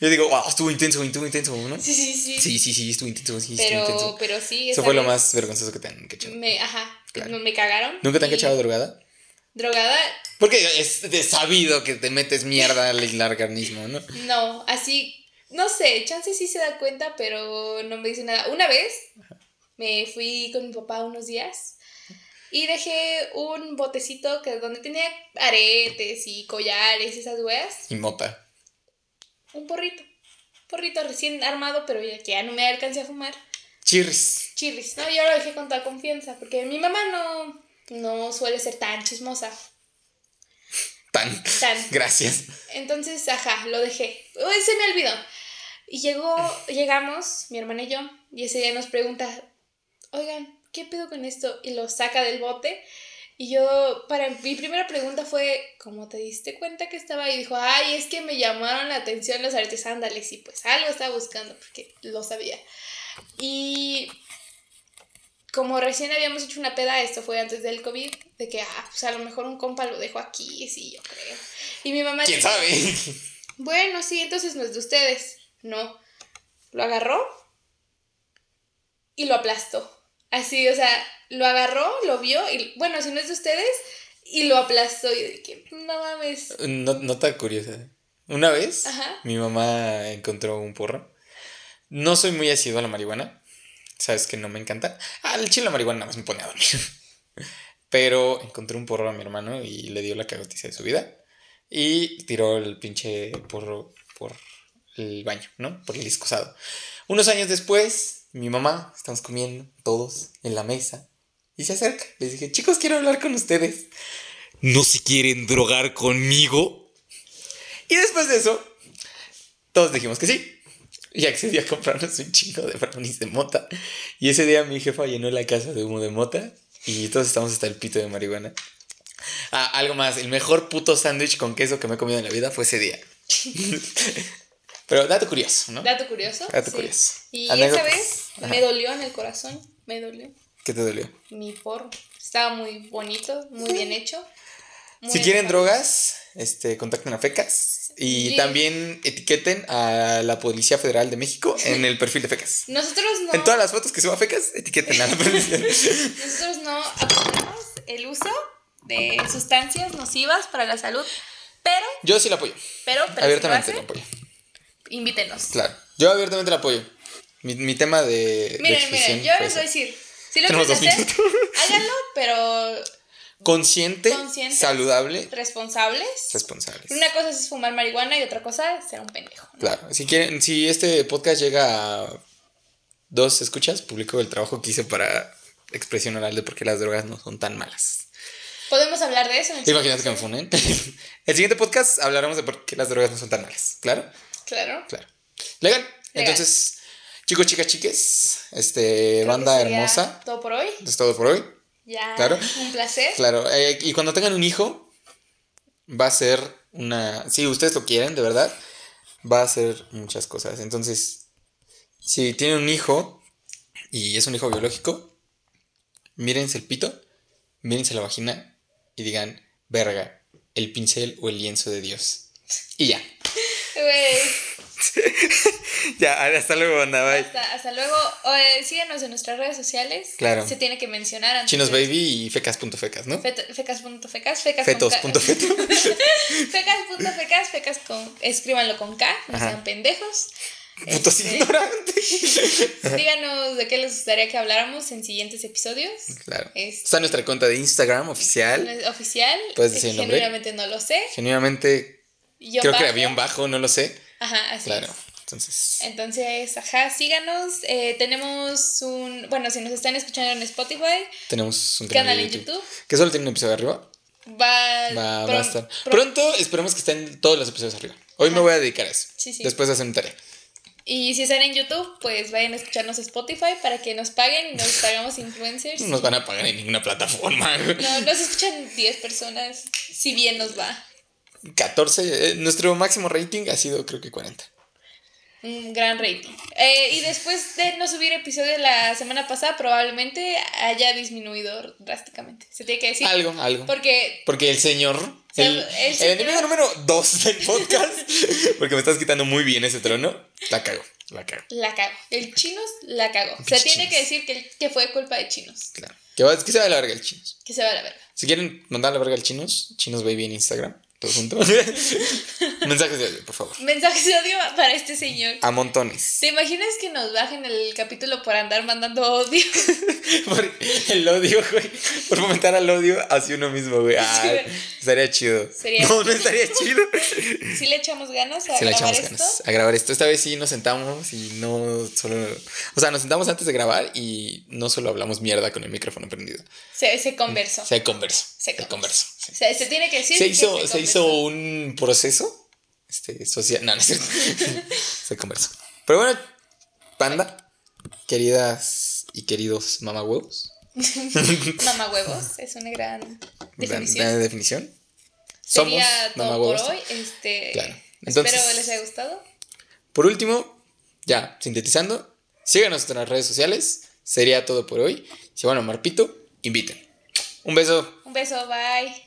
S2: Yo digo, wow, estuvo intenso, estuvo intenso, ¿no?
S1: Sí, sí, sí.
S2: Sí, sí, sí, estuvo intenso, sí,
S1: pero,
S2: estuvo intenso.
S1: Pero sí,
S2: Eso fue lo más vergonzoso que te han cachado.
S1: Me, ajá, me cagaron.
S2: ¿Nunca te han cachado drogada?
S1: ¿Drogada?
S2: Porque es de sabido que te metes mierda al larganismo, ¿no?
S1: No, así, no sé, Chance sí se da cuenta, pero no me dice nada. Una vez me fui con mi papá unos días y dejé un botecito que donde tenía aretes y collares y esas weas.
S2: Y mota.
S1: Un porrito. Porrito recién armado, pero ya que ya no me alcancé a fumar.
S2: Chirris.
S1: Chirris, ¿no? Yo lo dejé con toda confianza, porque mi mamá no, no suele ser tan chismosa.
S2: Tan. Tan. Gracias.
S1: Entonces, ajá, lo dejé. Uy, se me olvidó. Y llegó, llegamos, mi hermana y yo, y ese día nos pregunta, oigan, ¿qué pedo con esto? Y lo saca del bote. Y yo, para mi primera pregunta fue, ¿cómo te diste cuenta que estaba ahí? Y dijo, ay, es que me llamaron la atención los artes ándales y pues algo estaba buscando porque lo sabía. Y como recién habíamos hecho una peda, esto fue antes del COVID, de que, ah, pues a lo mejor un compa lo dejó aquí, sí, yo creo. Y mi mamá...
S2: ¿Quién sabe?
S1: Bueno, sí, entonces no es de ustedes. No. Lo agarró y lo aplastó. Así, o sea, lo agarró, lo vio y, bueno, si no es de ustedes, y lo aplastó. Y dije, no mames.
S2: No, nota curiosa. Una vez, mi mamá encontró un porro. No soy muy asiduo a la marihuana. Sabes que no me encanta. Ah, el chile la marihuana nada más me pone a dormir. Pero encontré un porro a mi hermano y le dio la cagotiza de su vida. Y tiró el pinche porro por el baño, ¿no? Por el discosado. Unos años después, mi mamá, estamos comiendo todos en la mesa. Y se acerca. Les dije, chicos, quiero hablar con ustedes. ¿No se quieren drogar conmigo? Y después de eso, todos dijimos que sí. Y accedí a comprarnos un chingo de brownies de mota. Y ese día mi jefa llenó la casa de humo de mota. Y todos estamos hasta el pito de marihuana. Ah, algo más. El mejor puto sándwich con queso que me he comido en la vida fue ese día. Pero dato curioso, ¿no?
S1: Dato curioso.
S2: Dato curioso.
S1: Y esa vez me dolió en el corazón. Me dolió.
S2: ¿Qué te dolió?
S1: Mi porro. Estaba muy bonito, muy bien hecho.
S2: si quieren drogas, este, contacten a FECAS. Y también etiqueten a la Policía Federal de México en el perfil de FECAS.
S1: Nosotros no.
S2: En todas las fotos que suba FECAS, etiqueten a la policía.
S1: Nosotros no apoyamos el uso de sustancias nocivas para la salud, pero.
S2: Yo sí lo apoyo.
S1: Pero,
S2: abiertamente lo apoyo
S1: invítenos.
S2: Claro. Yo abiertamente la apoyo. Mi, mi tema de.
S1: Miren, miren, yo les voy a decir. Si lo quieren hacer, háganlo, pero.
S2: Consciente, saludable.
S1: Responsables.
S2: Responsables.
S1: Una cosa es fumar marihuana y otra cosa es ser un pendejo.
S2: Claro. Si quieren, si este podcast llega a dos escuchas, publico el trabajo que hice para expresión oral de por qué las drogas no son tan malas.
S1: ¿Podemos hablar de eso?
S2: Imagínate que me funen. el siguiente podcast hablaremos de por qué las drogas no son tan malas. ¿Claro?
S1: Claro.
S2: Claro. Legal. Entonces, chicos, chicas, chiques, este, banda hermosa.
S1: Todo por hoy.
S2: Es todo por hoy.
S1: Ya. Claro. Un placer.
S2: Claro. Eh, y cuando tengan un hijo, va a ser una. Si ustedes lo quieren, de verdad, va a ser muchas cosas. Entonces, si tienen un hijo y es un hijo biológico, mírense el pito, mírense la vagina y digan, verga, el pincel o el lienzo de Dios. Y ya. ya, hasta luego, banda, bye.
S1: Hasta, hasta luego. Eh, síganos en nuestras redes sociales.
S2: Claro.
S1: Se tiene que mencionar antes.
S2: Chinos
S1: de-
S2: Baby y fecas.fecas, ¿no?
S1: Fecas.fecas, fecas
S2: Fetos
S1: con
S2: punto
S1: K.
S2: feto.
S1: Fecas.fecas, fecas con. Escríbanlo con K, no
S2: Ajá.
S1: sean pendejos.
S2: Putos
S1: Este,
S2: ignorantes.
S1: díganos de qué les gustaría que habláramos en siguientes episodios.
S2: Claro.
S1: Es-
S2: Está nuestra cuenta de Instagram oficial.
S1: Oficial.
S2: ¿Puedes decir el nombre?
S1: Genuinamente no lo sé.
S2: Genuinamente,
S1: Yo
S2: creo que había un bajo, no lo sé.
S1: Ajá, así
S2: Claro.
S1: es.
S2: Entonces,
S1: Entonces, ajá, síganos. Eh, tenemos un. Bueno, si nos están escuchando en Spotify,
S2: tenemos un
S1: canal en YouTube.
S2: Que solo tiene un episodio arriba.
S1: Va,
S2: Va, va a estar. Pronto esperemos que estén todos los episodios arriba. Hoy me voy a dedicar a eso.
S1: Sí, sí.
S2: Después de hacer mi tarea.
S1: Y si están en YouTube, pues vayan a escucharnos a Spotify para que nos paguen y nos hagamos influencers.
S2: No nos van a pagar en ninguna plataforma.
S1: No, nos escuchan 10 personas, si bien nos va.
S2: 14. eh, nuestro máximo rating ha sido creo que 40.
S1: Un gran rating. Eh, y después de no subir episodio la semana pasada, probablemente haya disminuido drásticamente. Se tiene que decir.
S2: Algo, algo.
S1: Porque
S2: Porque el señor,
S1: sea,
S2: el,
S1: el
S2: enemigo número 2 del podcast, porque me estás quitando muy bien ese trono, la cago, la cago.
S1: la cago. El chinos la cagó. Se tiene que decir que, que fue culpa de chinos.
S2: Claro. Que, va, que se va a la verga el chinos.
S1: Que se va a la verga.
S2: Si quieren mandar a la verga al chinos, chinos baby en Instagram, todo junto. Mensajes de audio, por favor.
S1: Mensajes de odio para este señor.
S2: A montones.
S1: ¿Te imaginas que nos bajen el capítulo por andar mandando odio?
S2: Por el odio, güey. Por fomentar al odio hacia uno mismo, güey. Ah,
S1: Sí,
S2: estaría chido.
S1: Sería-
S2: No, no estaría chido.
S1: Si le echamos ganas a
S2: Si le
S1: grabar
S2: echamos
S1: esto.
S2: ganas a grabar esto. Esta vez sí nos sentamos y no solo. O sea, nos sentamos antes de grabar y no solo hablamos mierda con el micrófono prendido.
S1: Se, se conversó.
S2: Se conversó.
S1: Se
S2: Se
S1: conversó.
S2: sí.
S1: Se, se tiene que decir.
S2: Se
S1: que
S2: hizo, se
S1: conversó.
S2: Hizo un proceso este, social. No, no es cierto. se conversó. Pero bueno, panda, queridas y queridos mamahuevos.
S1: Mamá huevos, es una gran definición.
S2: gran definición. Somos
S1: Sería todo por hoy. Este,
S2: Claro.
S1: espero
S2: Entonces-
S1: les haya gustado.
S2: Por último, ya sintetizando, síganos en las redes sociales. Sería todo por hoy. Si van a Marpito, inviten. Un beso.
S1: Un beso, bye.